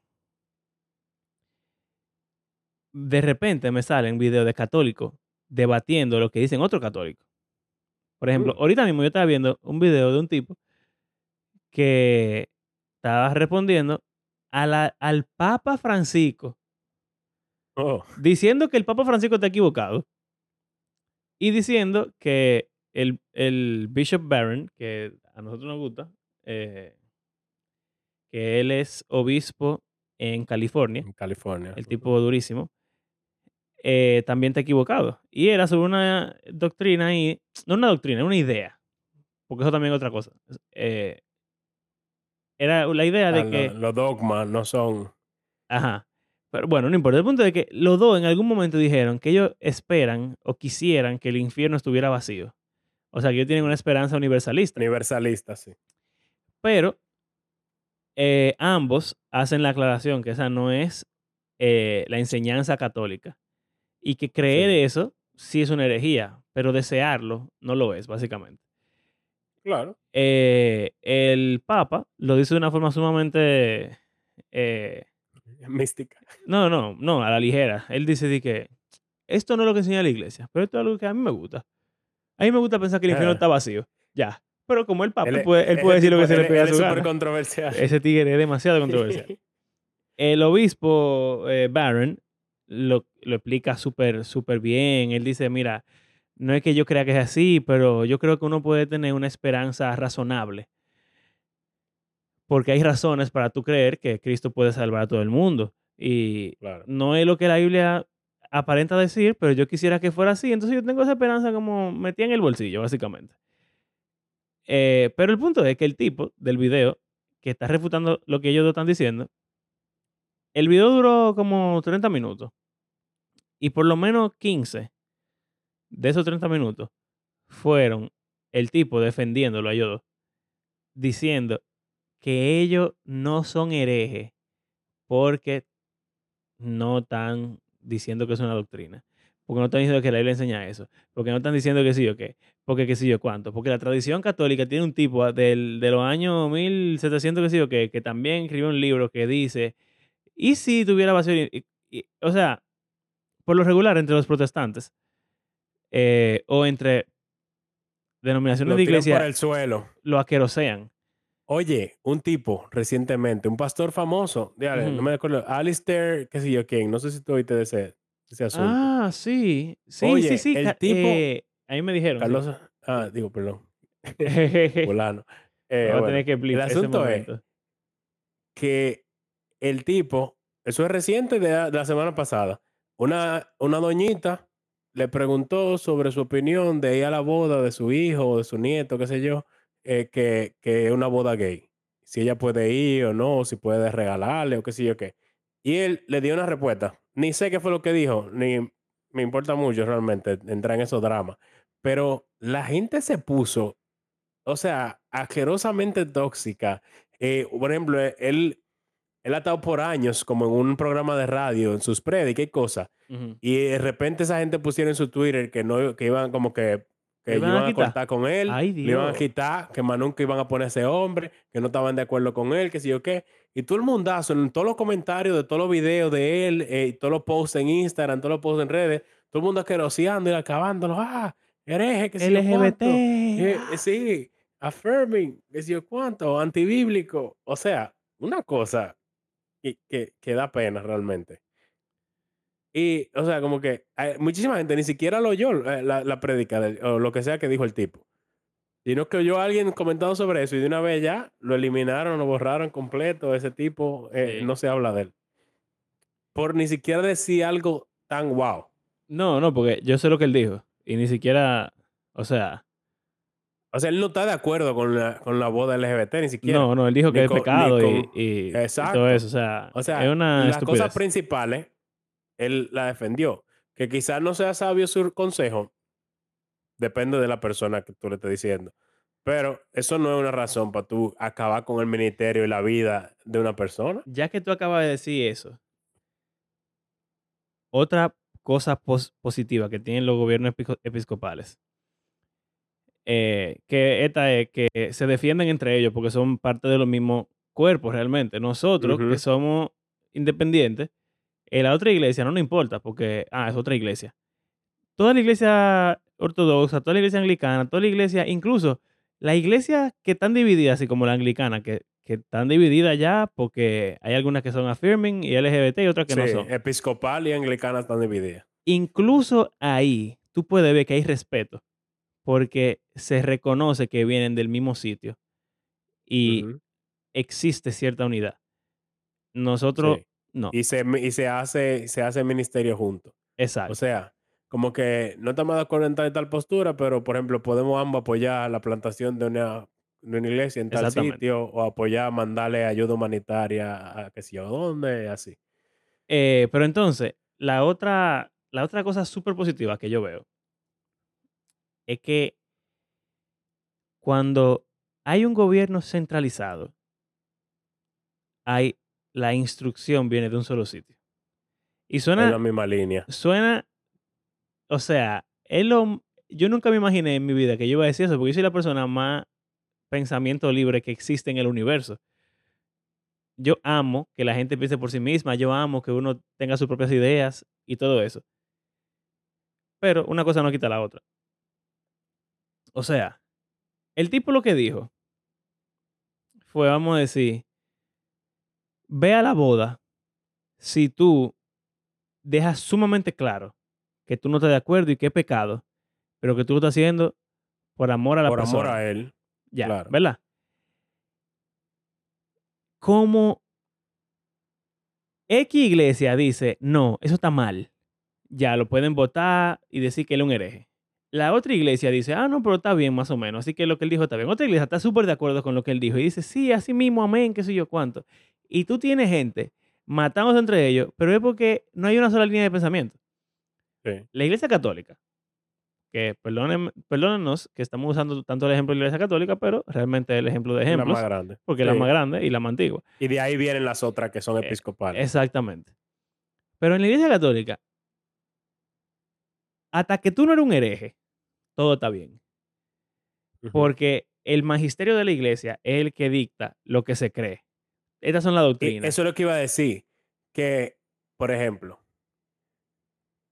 de repente me salen videos de católicos debatiendo lo que dicen otros católicos. Por ejemplo, Mm. ahorita mismo yo estaba viendo un video de un tipo que estaba respondiendo a la- al Papa Francisco, Oh, diciendo que el Papa Francisco está equivocado y diciendo que el, el Bishop Barron, que a nosotros nos gusta, eh, que él es obispo en California, en California. el tipo durísimo, eh, también está equivocado. Y era sobre una doctrina y, no una doctrina, una idea, porque eso también es otra cosa. Eh, era la idea Ah, de que, los dogmas no son. ajá, pero bueno, no importa. El punto es que los dos en algún momento dijeron que ellos esperan o quisieran que el infierno estuviera vacío. O sea, que ellos tienen una esperanza universalista. universalistas, sí. Pero eh, ambos hacen la aclaración que esa no es eh, la enseñanza católica. Y que creer Sí. eso sí es una herejía, pero desearlo no lo es, básicamente. Claro. Eh, el Papa lo dice de una forma sumamente... eh, Mística. no, no, no, a la ligera. Él dice de que esto no es lo que enseña la iglesia, pero esto es algo que a mí me gusta. A mí me gusta pensar que el infierno Ah. está vacío. Ya. Pero como el Papa, él, puede, él ese puede decir lo que se le pega a su gana. controversial. Ese tigre es demasiado controversial. El obispo eh, Barron lo, lo explica súper, súper bien. Él dice, mira, no es que yo crea que es así, pero yo creo que uno puede tener una esperanza razonable. Porque hay razones para tú creer que Cristo puede salvar a todo el mundo. Y Claro. no es lo que la Biblia aparenta decir, pero yo quisiera que fuera así. Entonces yo tengo esa esperanza como metida en el bolsillo, básicamente. Eh, pero el punto es que el tipo del video, que está refutando lo que ellos están diciendo, el video duró como 30 minutos. Y por lo menos 15 de esos 30 minutos fueron el tipo defendiéndolo a ellos diciendo que ellos no son herejes porque no están diciendo que es una doctrina. Porque no están diciendo que la Biblia enseña eso. Porque no están diciendo que sí o qué. Porque que sí o cuánto. Porque la tradición católica tiene un tipo del, de los años 1700 que sí o qué, que también escribió un libro que dice, ¿y si tuviera vacío? Y- y- o sea, por lo regular entre los protestantes eh, o entre denominaciones Lo de iglesia, por el suelo. lo aquerosean. Oye, un tipo recientemente, un pastor famoso, no me acuerdo, Alistair, qué sé yo quién, no sé si tú oíste de ese, ese asunto. Ah, sí. Sí, sí, Oye, sí. el ca- tipo- eh, ahí me dijeron. sí. Carlos, ah, digo, perdón, Voy fulano. Eh, a bueno, tener que blip el ese asunto es momento. que el tipo, eso es reciente de, la- semana pasada, una, una doñita le preguntó sobre su opinión de ir a la boda de su hijo o de su nieto, qué sé yo, eh, que, que es una boda gay. Si ella puede ir o no, si puede regalarle o qué sé yo qué. Y él le dio una respuesta. Ni sé qué fue lo que dijo, ni me importa mucho realmente entrar en esos dramas. Pero la gente se puso, o sea, asquerosamente tóxica. Eh, por ejemplo, él, él ha estado por años como en un programa de radio, en sus predicas y cosas. Ujú. Y de repente esa gente pusieron en su Twitter que no que iban como que, que ¿Le iban a iban a, quitar? cortar con él, Ay, le iban a quitar, que más nunca iban a poner a ese hombre, que no estaban de acuerdo con él, que sé yo qué. Y todo el mundazo, en todos los comentarios de todos los videos de él, eh, todos los posts en Instagram, todos los posts en redes, todo el mundo asqueroseando y acabándolo. Ah, hereje, que yo LGBT. cuánto. Eh, eh, sí, affirming, que sé yo cuánto, antibíblico. O sea, una cosa que, que, que da pena realmente. Y, o sea, como que hay- muchísima gente ni siquiera lo oyó eh, la, la prédica o lo que sea que dijo el tipo. Sino que oyó a alguien comentando sobre eso y de una vez ya lo eliminaron, lo borraron completo. Ese tipo eh, Sí. no se habla de él. Por ni siquiera decir algo tan wow. No, no, porque yo sé lo que él dijo. Y ni siquiera, o sea, O sea, él no está de acuerdo con la, con la boda LGBT, ni siquiera. no, no, él dijo Ni que es con- pecado y, con- y- y Exacto. todo eso. O sea, O sea, es una las cosas principales, él la defendió. Que quizás no sea sabio su consejo, depende de la persona que tú le estés diciendo. Pero eso no es una razón para tú acabar con el ministerio y la vida de una persona. Ya que tú acabas de decir eso, otra cosa pos- positiva que tienen los gobiernos episcopales, eh, que esta es que se defienden entre ellos porque son parte de los mismos cuerpos realmente. Nosotros, que somos independientes, en la otra iglesia no nos importa porque, ah, es otra iglesia. Toda la iglesia ortodoxa, toda la iglesia anglicana, toda la iglesia, incluso las iglesias que están divididas, así como la anglicana, que, que están divididas ya porque hay algunas que son affirming y LGBT y otras que no son. episcopal y anglicana están divididas. Incluso ahí tú puedes ver que hay respeto porque se reconoce que vienen del mismo sitio y Ujú. existe cierta unidad. Nosotros Sí. no, Y se, y se hace, se hace ministerio juntos. exacto. O sea, como que no estamos de acuerdo en tal y tal postura, pero por ejemplo, podemos ambos apoyar la plantación de una, de una iglesia en tal sitio o apoyar, mandarle ayuda humanitaria a que sé yo dónde, así. Eh, pero entonces, la otra, la otra cosa súper positiva que yo veo es que cuando hay un gobierno centralizado, hay, la instrucción viene de un solo sitio. Y En la suena, misma línea. suena, o sea, es lo, yo nunca me imaginé en mi vida que yo iba a decir eso, porque yo soy la persona más pensamiento libre que existe en el universo. Yo amo que la gente piense por sí misma, yo amo que uno tenga sus propias ideas y todo eso. Pero una cosa no quita la otra. O sea, el tipo lo que dijo fue, vamos a decir, ve a la boda si tú deja sumamente claro que tú no estás de acuerdo y que es pecado, pero que tú lo estás haciendo por amor a la Por amor persona. a él. Ya, claro. ¿verdad? Como X iglesia dice, no, eso está mal. Ya lo pueden votar y decir que él es un hereje. La otra iglesia dice, ah, no, pero está bien, más o menos. Así que lo que él dijo está bien. Otra iglesia está súper de acuerdo con lo que él dijo y dice, sí, así mismo, amén, qué sé yo cuánto. Y tú tienes gente matándose entre ellos, pero es porque no hay una sola línea de pensamiento. Sí. La iglesia católica, que perdonen, perdónenos que estamos usando tanto el ejemplo de la iglesia católica, pero realmente es el ejemplo de La ejemplos, más grande. porque es la más grande y la más antigua. Y de ahí vienen las otras que son Eh, episcopales. Exactamente. Pero en la iglesia católica, hasta que tú no eres un hereje, todo está bien. Porque el magisterio de la iglesia es el que dicta lo que se cree. Estas son las Y doctrinas. eso es lo que iba a decir. Que, por ejemplo,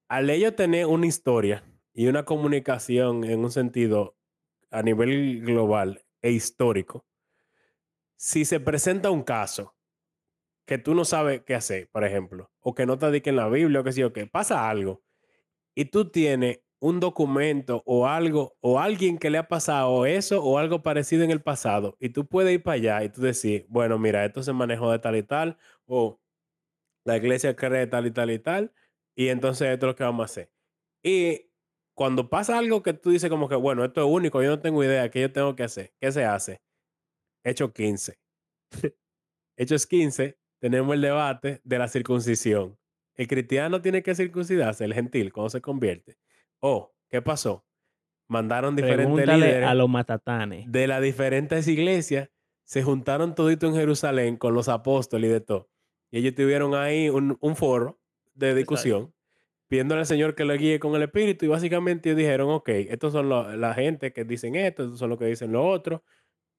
al ellos tener una historia y una comunicación en un sentido a nivel global e histórico, si se presenta un caso que tú no sabes qué hacer, por ejemplo, o que no te dedique en la Biblia o que sí o que pasa algo, y tú tienes un documento o algo, o alguien que le ha pasado eso o algo parecido en el pasado, y tú puedes ir para allá y tú decir, bueno, mira, esto se manejó de tal y tal, o la iglesia cree tal y tal y tal, y entonces esto es lo que vamos a hacer. Y cuando pasa algo que tú dices como que, bueno, esto es único, yo no tengo idea, ¿qué yo tengo que hacer? ¿Qué se hace? Hecho 15. Hechos 15, tenemos el debate de la circuncisión. El cristiano tiene que circuncidarse, el gentil, cuando se convierte. Oh, ¿qué pasó? Mandaron diferentes Pregúntale líderes a los matatanes. de las diferentes iglesias, se juntaron todito en Jerusalén con los apóstoles y de todo. Y ellos tuvieron ahí un, un foro de discusión, pidiéndole al Señor que lo guíe con el Espíritu. Y básicamente ellos dijeron, ok, estos son lo- la gente que dicen esto, estos son los que dicen lo otro.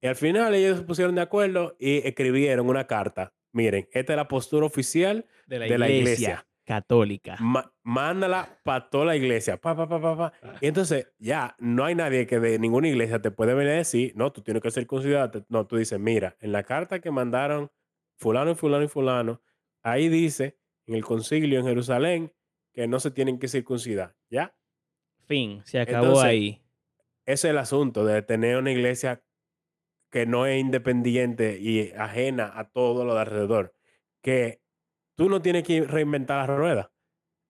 Y al final ellos se pusieron de acuerdo y escribieron una carta. Miren, esta es la postura oficial De la de la iglesia, iglesia. Católica. Ma- mándala para toda la iglesia. Pa, pa, pa, pa, pa. Y entonces ya no hay nadie que de ninguna iglesia te puede venir a decir, no, tú tienes que circuncidarte. No, tú dices, mira, en la carta que mandaron fulano y fulano y fulano, ahí dice en el concilio en Jerusalén que no se tienen que circuncidar. ¿Ya? Fin, se acabó Entonces, ahí. Ese es el asunto de tener una iglesia que no es independiente y ajena a todo lo de alrededor. Que tú no tienes que reinventar la rueda.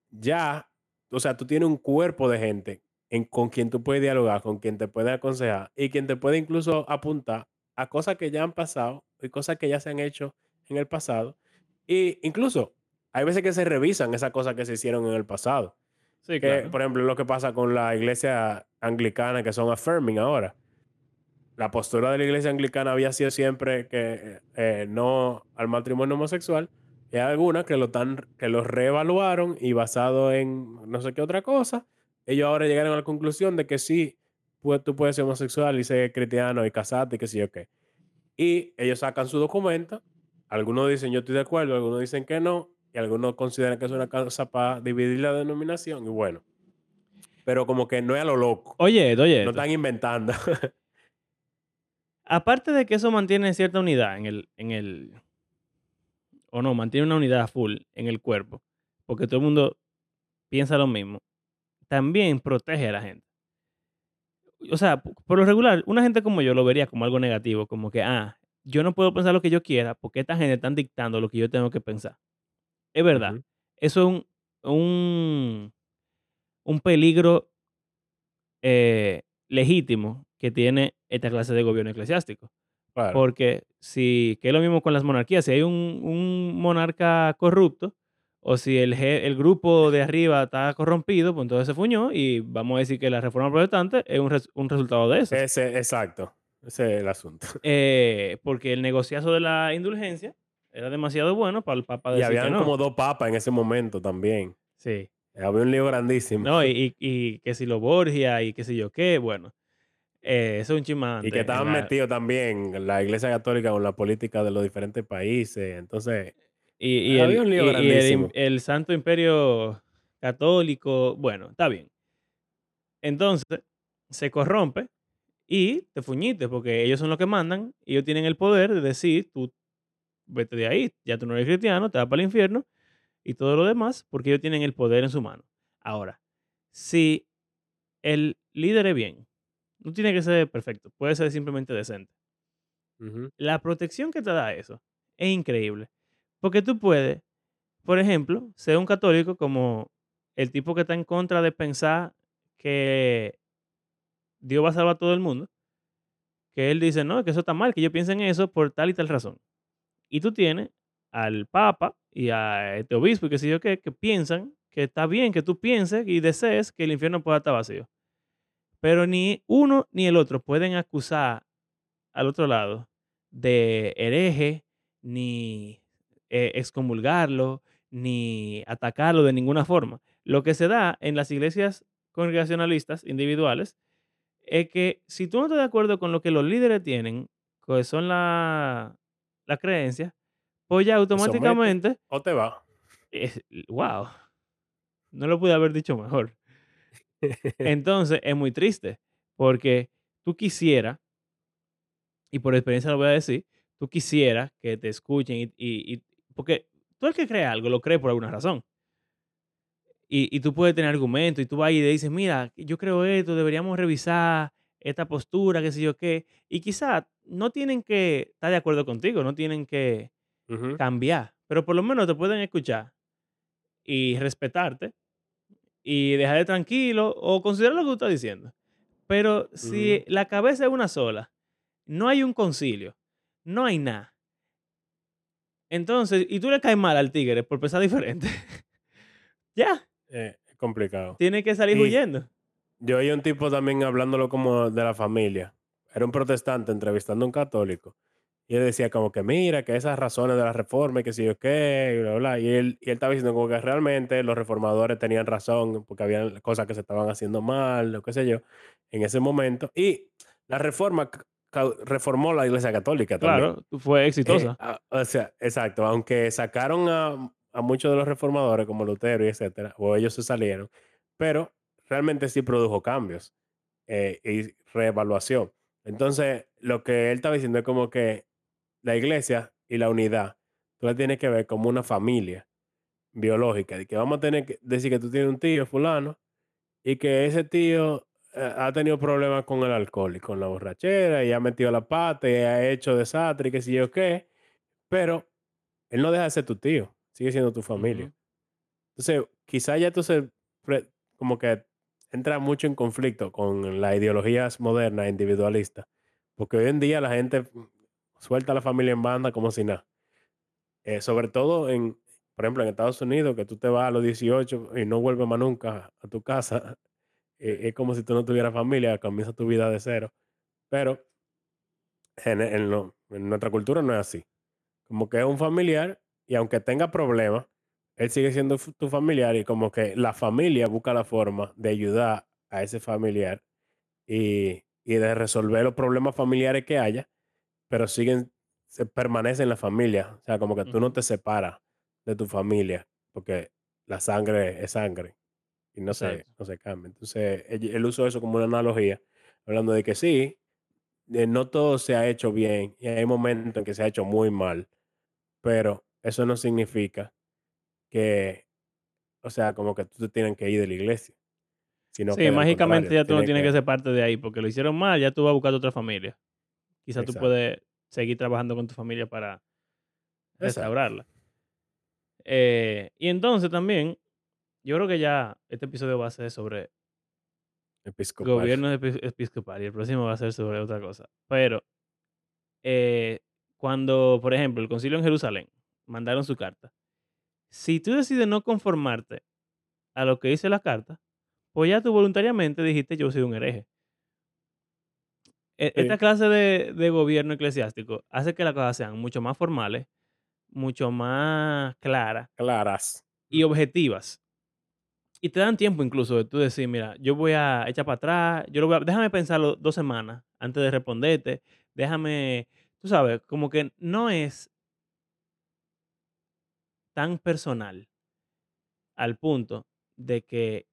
Ya, o sea, tú tienes un cuerpo de gente en, con quien tú puedes dialogar, con quien te puede aconsejar y quien te puede incluso apuntar a cosas que ya han pasado y cosas que ya se han hecho en el pasado. Y incluso hay veces que se revisan esas cosas que se hicieron en el pasado. Sí, Que, claro. por ejemplo, lo que pasa con la iglesia anglicana, que son affirming ahora. La postura de la iglesia anglicana había sido siempre que eh, no al matrimonio homosexual. Y hay algunas que lo, tan, que lo reevaluaron y basado en no sé qué otra cosa, ellos ahora llegaron a la conclusión de que sí, pues, tú puedes ser homosexual y ser cristiano y casarte y qué sé yo qué. Y ellos sacan su documento. Algunos dicen yo estoy de acuerdo, algunos dicen que no, y algunos consideran que es una causa para dividir la denominación. Y bueno, pero como que no es a lo loco. Oye, oye. No están inventando. Aparte de que eso mantiene cierta unidad en el, en el. O no, mantiene una unidad full en el cuerpo. Porque todo el mundo piensa lo mismo. También protege a la gente. O sea, por lo regular, una gente como yo lo vería como algo negativo. Como que, ah, yo no puedo pensar lo que yo quiera porque esta gente está dictando lo que yo tengo que pensar. Es verdad. Eso es un, un, un peligro eh, legítimo que tiene esta clase de gobierno eclesiástico. Claro. Porque si, que es lo mismo con las monarquías, si hay un, un monarca corrupto, o si el, el grupo de arriba está corrompido, pues entonces se fuñó y vamos a decir que la reforma protestante es un, res- un resultado de eso. Ese, exacto. Ese es el asunto. Eh, porque el negociazo de la indulgencia era demasiado bueno para el Papa Y decir que habían no. como dos papas en ese momento también. Sí. Había un lío grandísimo. No, y, y- y que si lo Borgia y que si yo qué, bueno. Eh, eso es un chimante. Y que estaban la- metidos también la Iglesia Católica con la política de los diferentes países. Entonces, Y, y Había el, un lío y- y el im- grandísimo. el Santo Imperio Católico, bueno, está bien. Entonces, se corrompe y te fuñiste, porque ellos son los que mandan, y ellos tienen el poder de decir, tú vete de ahí, ya tú no eres cristiano, te vas para el infierno, y todo lo demás, porque ellos tienen el poder en su mano. Ahora, si el líder es bien, no tiene que ser perfecto, puede ser simplemente decente. La protección que te da eso es increíble, porque tú puedes, por ejemplo, ser un católico como el tipo que está en contra de pensar que Dios va a salvar a todo el mundo, que él dice, no, que eso está mal, que yo piense en eso por tal y tal razón. Y tú tienes al Papa y a este obispo y qué sé yo qué, que piensan que está bien que tú pienses y desees que el infierno pueda estar vacío. Pero ni uno ni el otro pueden acusar al otro lado de hereje, ni eh, excomulgarlo, ni atacarlo de ninguna forma. Lo que se da en las iglesias congregacionalistas individuales es que si tú no estás de acuerdo con lo que los líderes tienen, que son la, las creencias, pues ya automáticamente, o te va. es, wow, no lo pude haber dicho mejor. Entonces es muy triste porque tú quisieras, y por experiencia lo voy a decir, tú quisieras que te escuchen y, y- y- porque tú el que cree algo lo cree por alguna razón. Y, y tú puedes tener argumentos y tú vas y le dices, mira, yo creo esto, deberíamos revisar esta postura, qué sé yo qué. Y quizás no tienen que estar de acuerdo contigo, no tienen que cambiar, pero por lo menos te pueden escuchar y respetarte y dejar tranquilo o considerar lo que tú estás diciendo. Pero si la cabeza es una sola, no hay un concilio, no hay nada. Entonces, y tú le caes mal al tigre por pensar diferente, ya, Eh, es complicado. tiene que salir Y huyendo. yo oí un tipo también hablándolo como de la familia. Era un protestante entrevistando a un católico. Y él decía como que mira, que esas razones de la reforma y que si yo qué, y bla, bla. Y él, y él estaba diciendo como que realmente los reformadores tenían razón porque había cosas que se estaban haciendo mal, o qué sé yo, en ese momento. Y la reforma reformó la Iglesia Católica también. Claro, fue Eh, exitosa. ah, o sea, exacto, aunque sacaron a, a muchos de los reformadores como Lutero y etcétera, o ellos se salieron, pero realmente sí produjo cambios eh, y reevaluación. Entonces, lo que él estaba diciendo es como que la iglesia y la unidad, tú la tienes que ver como una familia biológica, de que vamos a tener que decir que tú tienes un tío fulano y que ese tío eh, ha tenido problemas con el alcohol y con la borrachera y ha metido la pata y ha hecho desastre y qué sé yo qué, pero él no deja de ser tu tío, sigue siendo tu familia. Entonces, quizá ya tú se como que entra mucho en conflicto con las ideologías modernas, individualistas, porque hoy en día la gente mm, suelta a la familia en banda como si nada. Eh, sobre todo en, por ejemplo, en Estados Unidos, que tú te vas a los 18 y no vuelves más nunca a tu casa, eh, es como si tú no tuvieras familia, comienza tu vida de cero. Pero en, en lo- en nuestra cultura no es así. Como que es un familiar y aunque tenga problemas, él sigue siendo tu familiar y como que la familia busca la forma de ayudar a ese familiar y, y de resolver los problemas familiares que haya, pero siguen, se permanecen en la familia. O sea, como que tú no te separas de tu familia porque la sangre es sangre y no se, no se cambia. Entonces, él, usó eso como una analogía, hablando de que sí, eh, no todo se ha hecho bien y hay momentos en que se ha hecho muy mal pero eso no significa que, o sea, como que tú te tienes que ir de la iglesia, sino Sí, que mágicamente ya tú no tienes tienes que que ser parte de ahí, porque lo hicieron mal, ya tú vas a buscar otra familia. Quizás tú puedes seguir trabajando con tu familia para restaurarla. Eh, y entonces también, yo creo que ya este episodio va a ser sobre episcopal. gobierno epi- episcopal y el próximo va a ser sobre otra cosa. Pero eh, cuando, por ejemplo, el concilio en Jerusalén mandaron su carta, si tú decides no conformarte a lo que dice la carta, pues ya tú voluntariamente dijiste yo soy un hereje. E- Esta clase de, de gobierno eclesiástico hace que las cosas sean mucho más formales, mucho más claras claras. y objetivas. Y te dan tiempo incluso de tú decir, mira, yo voy a echar para atrás, yo lo voy a, déjame pensarlo dos semanas antes de responderte, déjame, tú sabes, como que no es tan personal al punto de que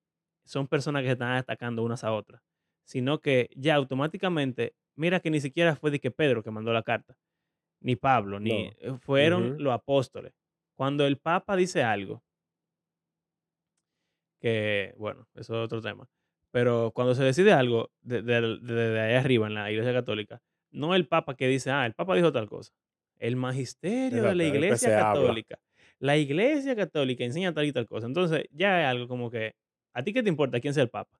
son personas que se están atacando unas a otras, sino que ya automáticamente, mira que ni siquiera fue de que Pedro que mandó la carta, ni Pablo, ni No. eh, fueron los apóstoles. Cuando el Papa dice algo, que, bueno, eso es otro tema. Pero cuando se decide algo de, de- de- de ahí arriba en la Iglesia Católica, no el Papa que dice, ah, el Papa dijo tal cosa. El magisterio de la Iglesia habla. Católica. La Iglesia Católica enseña tal y tal cosa. Entonces, ya es algo como que, ¿a ti qué te importa quién sea el Papa?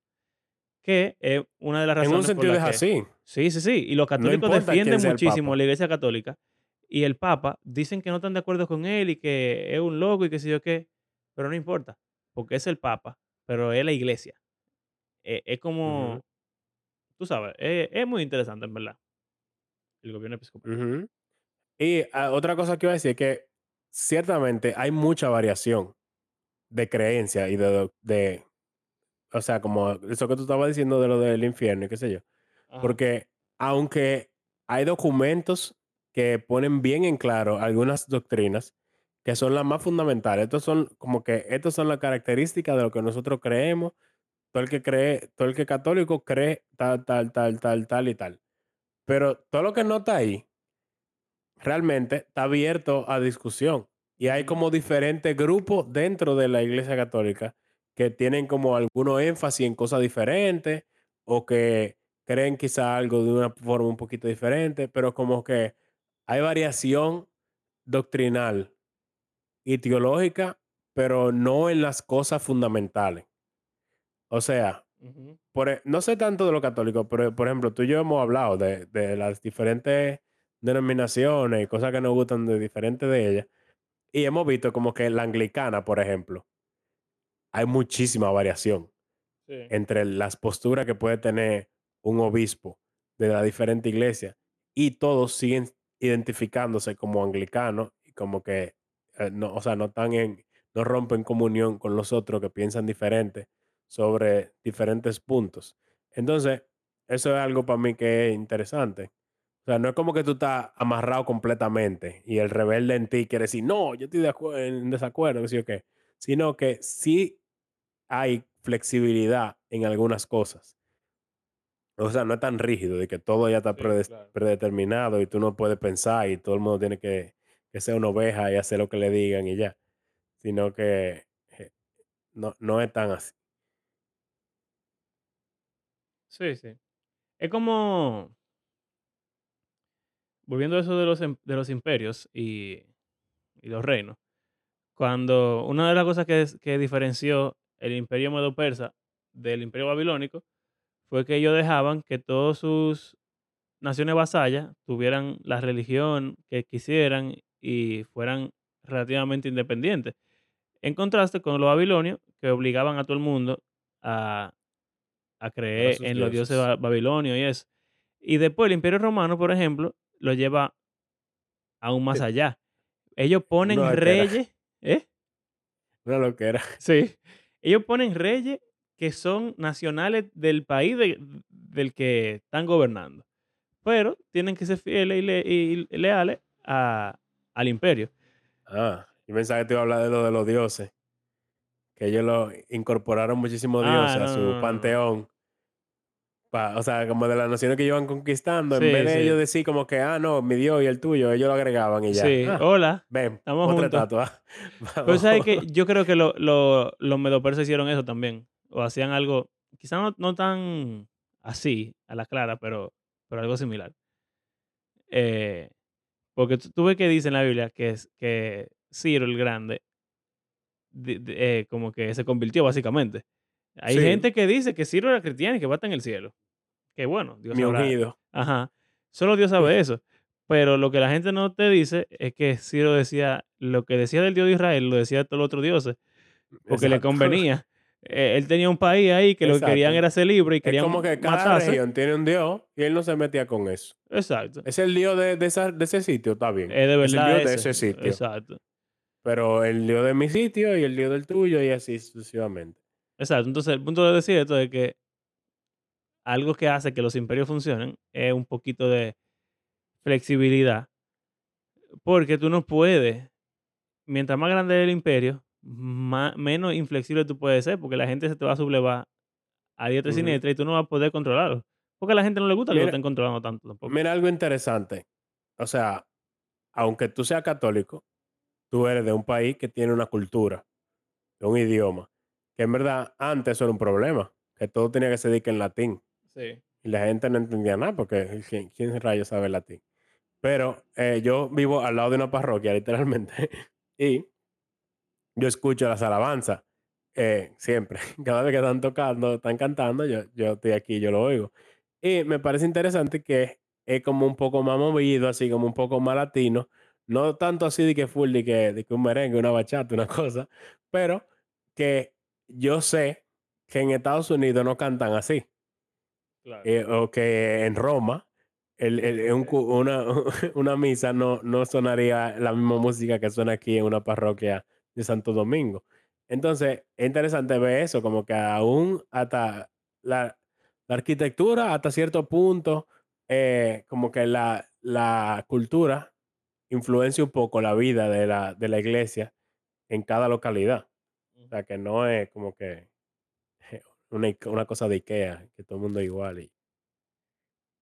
Que es una de las En un razones por sentido las es que así. Sí, sí, sí. Y los católicos defienden muchísimo la Iglesia Católica. Y el Papa dicen que no están de acuerdo con él y que es un loco y que sé yo qué. Pero no importa, porque es el Papa, pero es la Iglesia. Eh, es como, tú sabes, es, es muy interesante en verdad, el gobierno episcopal. Y ah, otra cosa que iba a decir es que ciertamente hay mucha variación de creencia y de, o sea, como eso que tú estabas diciendo de lo del infierno y qué sé yo. Ajá. Porque aunque hay documentos que ponen bien en claro algunas doctrinas que son las más fundamentales, estos son como que estas son las características de lo que nosotros creemos, todo el que cree, todo el que católico cree tal, tal, tal, tal, tal y tal. Pero todo lo que no está ahí realmente está abierto a discusión. Y hay como diferentes grupos dentro de la Iglesia Católica que tienen como algunos énfasis en cosas diferentes o que creen quizá algo de una forma un poquito diferente, pero como que hay variación doctrinal y teológica, pero no en las cosas fundamentales. O sea, por e- no sé tanto de lo católico, pero por ejemplo, tú y yo hemos hablado de, de las diferentes denominaciones y cosas que nos gustan de diferentes de ellas. Y hemos visto como que la anglicana, por ejemplo, hay muchísima variación Sí. entre las posturas que puede tener un obispo de la diferente iglesia y todos siguen identificándose como anglicanos y como que eh, no, o sea, no están en, no rompen comunión con los otros que piensan diferente sobre diferentes puntos. Entonces, eso es algo para mí que es interesante. O sea, no es como que tú estás amarrado completamente y el rebelde en ti quiere decir, no, yo estoy de acuerdo, en desacuerdo, que sí o qué. Sino que sí hay flexibilidad en algunas cosas. O sea, no es tan rígido de que todo ya está Sí, predes- claro. predeterminado y tú no puedes pensar y todo el mundo tiene que, que ser una oveja y hacer lo que le digan y ya. Sino que eh, no, no es tan así. Sí, sí. Es como, volviendo a eso de los, em- de los imperios y, y los reinos, cuando una de las cosas que, que diferenció el imperio medo-persa del imperio babilónico fue que ellos dejaban que todas sus naciones vasallas tuvieran la religión que quisieran y fueran relativamente independientes. En contraste con los babilonios, que obligaban a todo el mundo a, a creer en los dioses dioses. ba- babilonios y eso. Y después el imperio romano, por ejemplo, lo lleva aún más Eh, allá. Ellos ponen No, reyes, ¿eh? una loquera. Sí. Ellos ponen reyes que son nacionales del país de- del que están gobernando. Pero tienen que ser fieles y, le- y leales a- al imperio. Ah, yo pensaba que te iba a hablar de lo de los dioses. Que ellos lo incorporaron muchísimos Ah, dioses a su no, no, no. panteón. Pa- o sea, como de las naciones que iban conquistando, en vez Sí, de ellos decir como que, ah, no, mi Dios y el tuyo, ellos lo agregaban y ya. Sí. Ah, Hola, ven, estamos otra juntos. estatua. Pero sabes que yo creo que lo- lo- los medopersas hicieron eso también. O hacían algo, quizás no, no tan así, a la clara, pero, pero algo similar. Eh, porque tú, ves que dice en la Biblia que, es, que Ciro el Grande eh, como que se convirtió básicamente. Hay Sí, gente que dice que Ciro era cristiano y que va a estar en el cielo. Que bueno, Dios mi sabrá. ungido. Ajá. Solo Dios sabe eso. Pero lo que la gente no te dice es que Ciro decía, lo que decía del Dios de Israel, lo decía de todos los otros dioses, porque le convenía. Eh, él tenía un país ahí que lo que querían era ser libre y Es querían como que cada matarse. región tiene un dios y él no se metía con eso. Exacto. Es el dios de, de, esa- de ese sitio, está bien. Es de es el verdad dios de ese sitio. Exacto. Pero el dios de mi sitio y el dios del tuyo y así sucesivamente. Exacto. Entonces, el punto de decir esto es que algo que hace que los imperios funcionen es un poquito de flexibilidad. Porque tú no puedes, mientras más grande es el imperio, más, menos inflexible tú puedes ser, porque la gente se te va a sublevar a diestra y Ujú. siniestra y tú no vas a poder controlarlo. Porque a la gente no le gusta que lo estén controlando tanto tampoco. mira algo interesante. O sea, aunque tú seas católico, tú eres de un país que tiene una cultura, de un idioma, que en verdad antes eso era un problema, que todo tenía que ser en latín. Sí. Y la gente no entendía nada porque ¿quién, quién rayos sabe latín? Pero eh, yo vivo al lado de una parroquia, literalmente, y yo escucho las alabanzas eh, siempre. Cada vez que están tocando, están cantando, yo, yo estoy aquí, yo lo oigo. Y me parece interesante que es como un poco más movido, así como un poco más latino. No tanto así de que full, de que, de que un merengue, una bachata, una cosa, pero que yo sé que en Estados Unidos no cantan así. Claro. Eh, o que en Roma el, el- un cu- una, una misa no, no sonaría la misma música que suena aquí en una parroquia de Santo Domingo. Entonces, es interesante ver eso, como que aún hasta la, la arquitectura, hasta cierto punto, eh, como que la, la cultura influencia un poco la vida de la, de la iglesia en cada localidad. O sea, que no es como que una, una cosa de Ikea, que todo el mundo es igual y,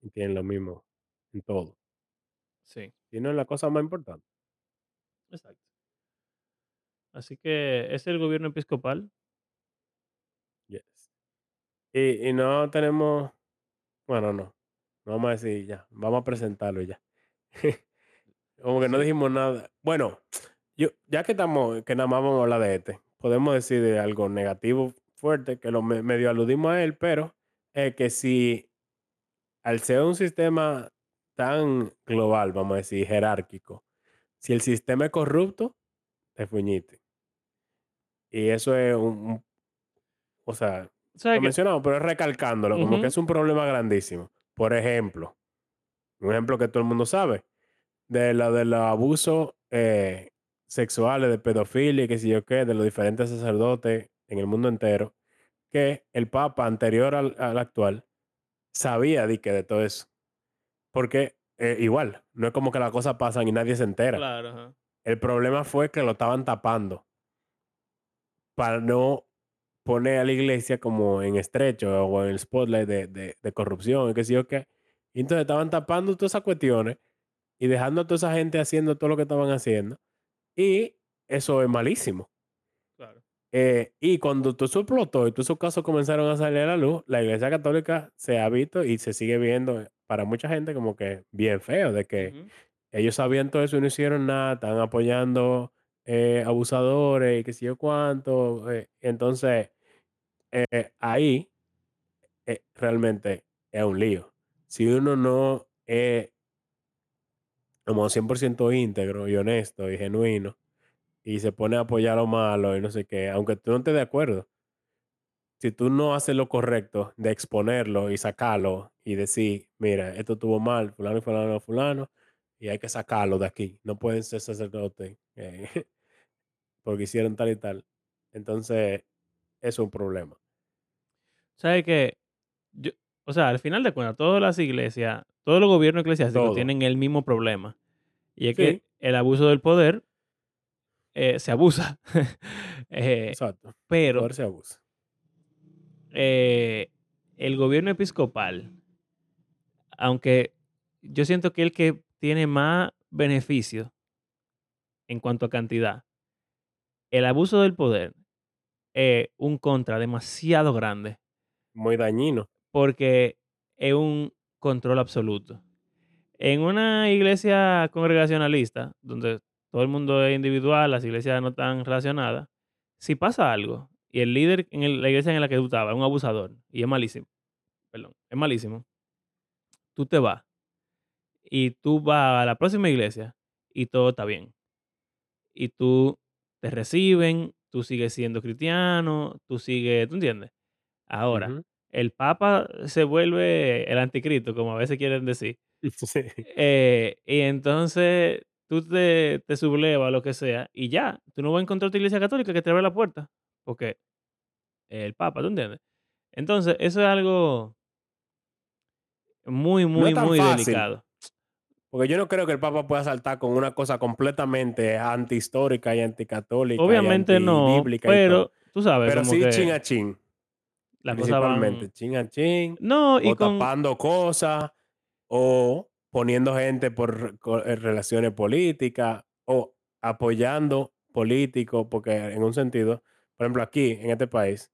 y tienen lo mismo en todo. Sí, Y no es la cosa más importante. exacto. Así que es el gobierno episcopal. Yes. Y, y no tenemos, bueno, no, no vamos a decir ya, vamos a presentarlo ya. Como que no dijimos nada. Bueno, yo, ya que estamos, que nada más vamos a hablar de este, podemos decir de algo negativo fuerte, que lo me- medio aludimos a él, pero es que si al ser un sistema tan global, vamos a decir, jerárquico, si el sistema es corrupto, te fuñiste. Y eso es un, un- o sea, ¿Sabes lo qué? mencionamos, pero es recalcándolo, como que es un problema grandísimo. Por ejemplo, un ejemplo que todo el mundo sabe, de lo de los abusos eh, sexuales, de pedofilia y qué sé yo qué, de los diferentes sacerdotes en el mundo entero, que el Papa anterior al, al actual sabía de, que de todo eso. Porque eh, igual, no es como que las cosas pasan y nadie se entera. Claro, ajá. El problema fue que lo estaban tapando para no poner a la iglesia como en estrecho o en el spotlight de, de, de corrupción y qué sé yo qué. Y entonces estaban tapando todas esas cuestiones y dejando a toda esa gente haciendo todo lo que estaban haciendo. Y eso es malísimo. Claro. Eh, y cuando todo eso explotó y todos esos casos comenzaron a salir a la luz, la iglesia católica se ha visto y se sigue viendo para mucha gente como que bien feo, de que ellos sabían todo eso y no hicieron nada, están apoyando eh, abusadores y qué sé yo cuánto. eh, entonces, ahí realmente es un lío. Si uno no es como 100% íntegro y honesto y genuino y se pone a apoyar lo malo y no sé qué, aunque tú no estés de acuerdo, si tú no haces lo correcto de exponerlo y sacarlo y decir, mira, esto estuvo mal, fulano y fulano y fulano, y hay que sacarlo de aquí, no pueden ser sacerdotes eh, porque hicieron tal y tal. Entonces, es un problema. ¿Sabes qué? Yo, o sea, al final de cuentas, todas las iglesias, todos los gobiernos eclesiásticos Todo. tienen el mismo problema. Y es Sí. que el abuso del poder eh, se abusa. Eh, Exacto. pero Poder se abusa. eh, el gobierno episcopal, aunque yo siento que el que tiene más beneficio en cuanto a cantidad, el abuso del poder es un contra demasiado grande Muy dañino. Porque es un control absoluto. En una iglesia congregacionalista, donde todo el mundo es individual, las iglesias no están relacionadas, si pasa algo y el líder en la iglesia en la que tú estabas es un abusador y es malísimo, perdón, es malísimo, tú te vas y tú vas a la próxima iglesia y todo está bien. Y tú te reciben, tú sigues siendo cristiano, tú sigues, ¿tú entiendes? Ahora. El Papa se vuelve el anticristo, como a veces quieren decir. Sí. Eh, y entonces tú te, te sublevas, lo que sea, y ya, tú no vas a encontrar tu iglesia católica que te abre la puerta, porque el Papa, ¿tú entiendes? Entonces, eso es algo muy, muy, muy fácil. delicado. Porque yo no creo que el Papa pueda saltar con una cosa completamente antihistórica y anticatólica. Obviamente y no, pero tú sabes, Pero como sí que chin a chin. Van... Principalmente. Chin a chin. No, y o con... tapando cosas. O poniendo gente por eh, relaciones políticas. O apoyando políticos. Porque en un sentido, por ejemplo, aquí en este país,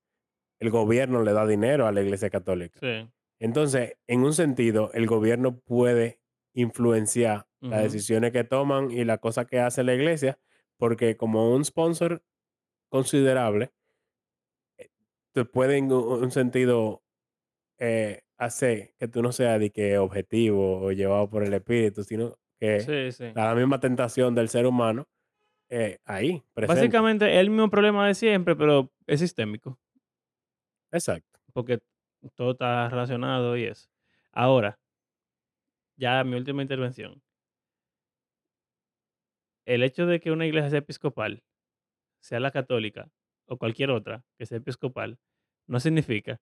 el gobierno le da dinero a la iglesia católica. Sí. Entonces, en un sentido, el gobierno puede influenciar las decisiones que toman y las cosas que hace la iglesia, porque como un sponsor considerable, te puede en un sentido eh, hacer que tú no seas de que objetivo o llevado por el espíritu, sino que Sí, sí. la misma tentación del ser humano eh, ahí, presente. Básicamente es el mismo problema de siempre, pero es sistémico, Exacto. porque todo está relacionado y eso. Ahora, ya mi última intervención. El hecho de que una iglesia sea episcopal, sea la católica o cualquier otra que sea episcopal, no significa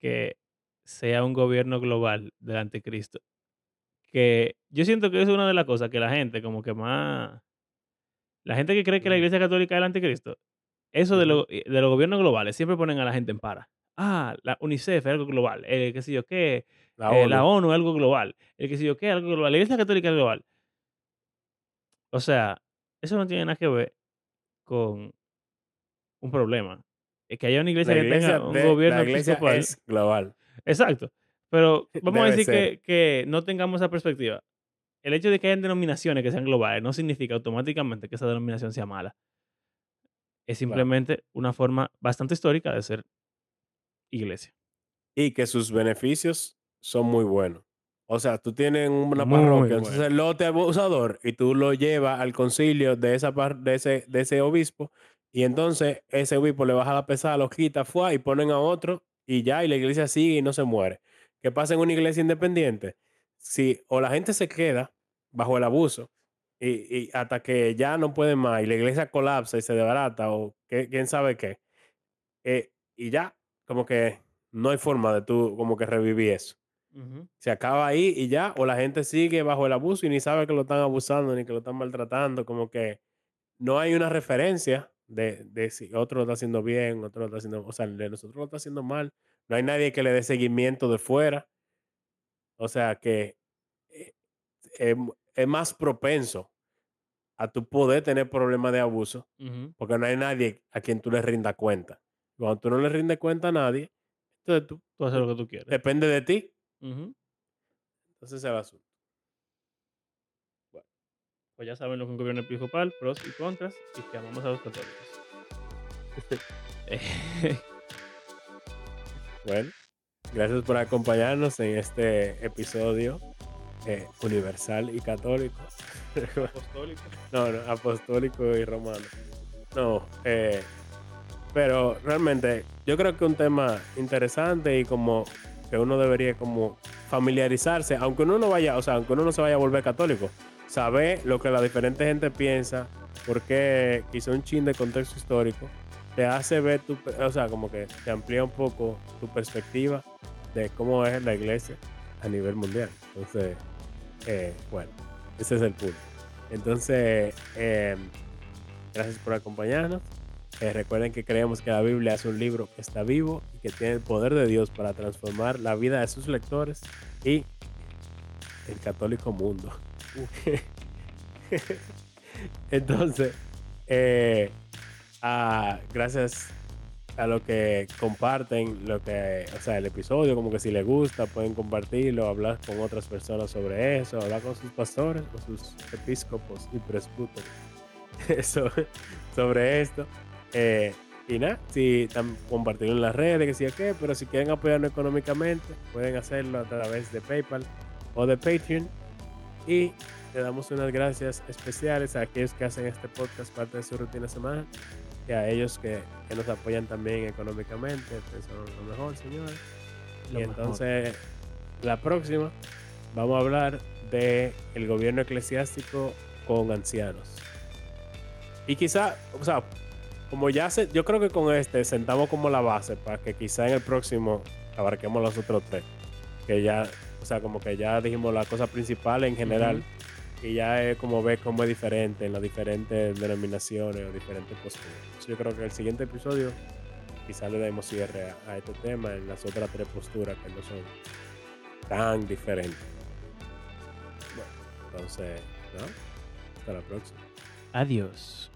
que sea un gobierno global del anticristo. Que yo siento que es una de las cosas que la gente como que más... La gente que cree que la iglesia católica es el anticristo, eso de, lo- de los gobiernos globales siempre ponen a la gente en para. Ah, la UNICEF es algo global, eh, qué sé yo qué, La eh, la ONU. ONU es algo global, el qué sé yo qué, algo global, la iglesia católica es global. O sea, eso no tiene nada que ver con un problema. Es que haya una iglesia que tenga un de, gobierno la iglesia episcopal. es global. Exacto. Pero vamos a decir que, que no tengamos esa perspectiva. El hecho de que hayan denominaciones que sean globales no significa automáticamente que esa denominación sea mala. Es Claro. simplemente una forma bastante histórica de ser iglesia. Y que sus beneficios son muy buenos. O sea, tú tienes una Muy parroquia, un bueno. sacerdote abusador, y tú lo llevas al concilio de, esa par- de, ese, de ese obispo, y entonces ese obispo le baja la pesada, lo quita, fue, y ponen a otro, y ya, y la iglesia sigue y no se muere. ¿Qué pasa en una iglesia independiente? Si o la gente se queda bajo el abuso, y, y hasta que ya no puede más, y la iglesia colapsa y se desbarata, o qué- quién sabe qué, eh, y ya, como que no hay forma de tú como que revivir eso. Ujú. Se acaba ahí y ya, o la gente sigue bajo el abuso y ni sabe que lo están abusando ni que lo están maltratando, como que no hay una referencia de, de si otro lo está haciendo bien, otro lo está haciendo, o sea, el de nosotros lo está haciendo mal. No hay nadie que le dé seguimiento de fuera. O sea, que eh, es, es más propenso a tu poder tener problemas de abuso porque no hay nadie a quien tú le rindas cuenta. Cuando tú no le rindes cuenta a nadie, entonces tú, Tú haces lo que tú quieres. depende de ti. Entonces es el asunto. Pues ya saben lo que un gobierno episcopal, pros y contras, y que amamos a los católicos. Eh, Bueno, gracias por acompañarnos en este episodio eh, universal y católico. Apostólico. no, no, apostólico y romano. No, eh, pero realmente yo creo que un tema interesante y como que uno debería como familiarizarse, aunque uno no vaya, o sea, aunque uno no se vaya a volver católico, saber lo que la diferente gente piensa, porque quizá un chin de contexto histórico te hace ver tu, o sea, como que te amplía un poco tu perspectiva de cómo es la iglesia a nivel mundial. Entonces, eh, bueno, ese es el punto. Entonces, eh, gracias por acompañarnos. Eh, recuerden que creemos que la Biblia es un libro que está vivo y que tiene el poder de Dios para transformar la vida de sus lectores y el católico mundo. Entonces, eh, ah, gracias a lo que comparten, lo que, o sea, el episodio, como que si les gusta, pueden compartirlo, hablar con otras personas sobre eso, hablar con sus pastores, con sus episcopos y presbúteros sobre esto. Eh, y nada, si compartirlo en las redes, que sí qué, pero si quieren apoyarnos económicamente, pueden hacerlo a través de PayPal o de Patreon. Y le damos unas gracias especiales a aquellos que hacen este podcast parte de su rutina semanal y a ellos que, que nos apoyan también económicamente. Ustedes son lo mejor, señores. Lo y mejor. entonces, la próxima, vamos a hablar de el gobierno eclesiástico con ancianos. Y quizá, o sea, como ya se, yo creo que con este sentamos como la base para que quizá en el próximo abarquemos los otros tres. Que ya, o sea, como que ya dijimos la cosa principal en general. Y ya es como ver cómo es diferente en las diferentes denominaciones o diferentes posturas. Yo creo que el siguiente episodio quizá le demos cierre a, a este tema en las otras tres posturas que no son tan diferentes. Bueno, entonces, ¿no? Hasta la próxima. Adiós.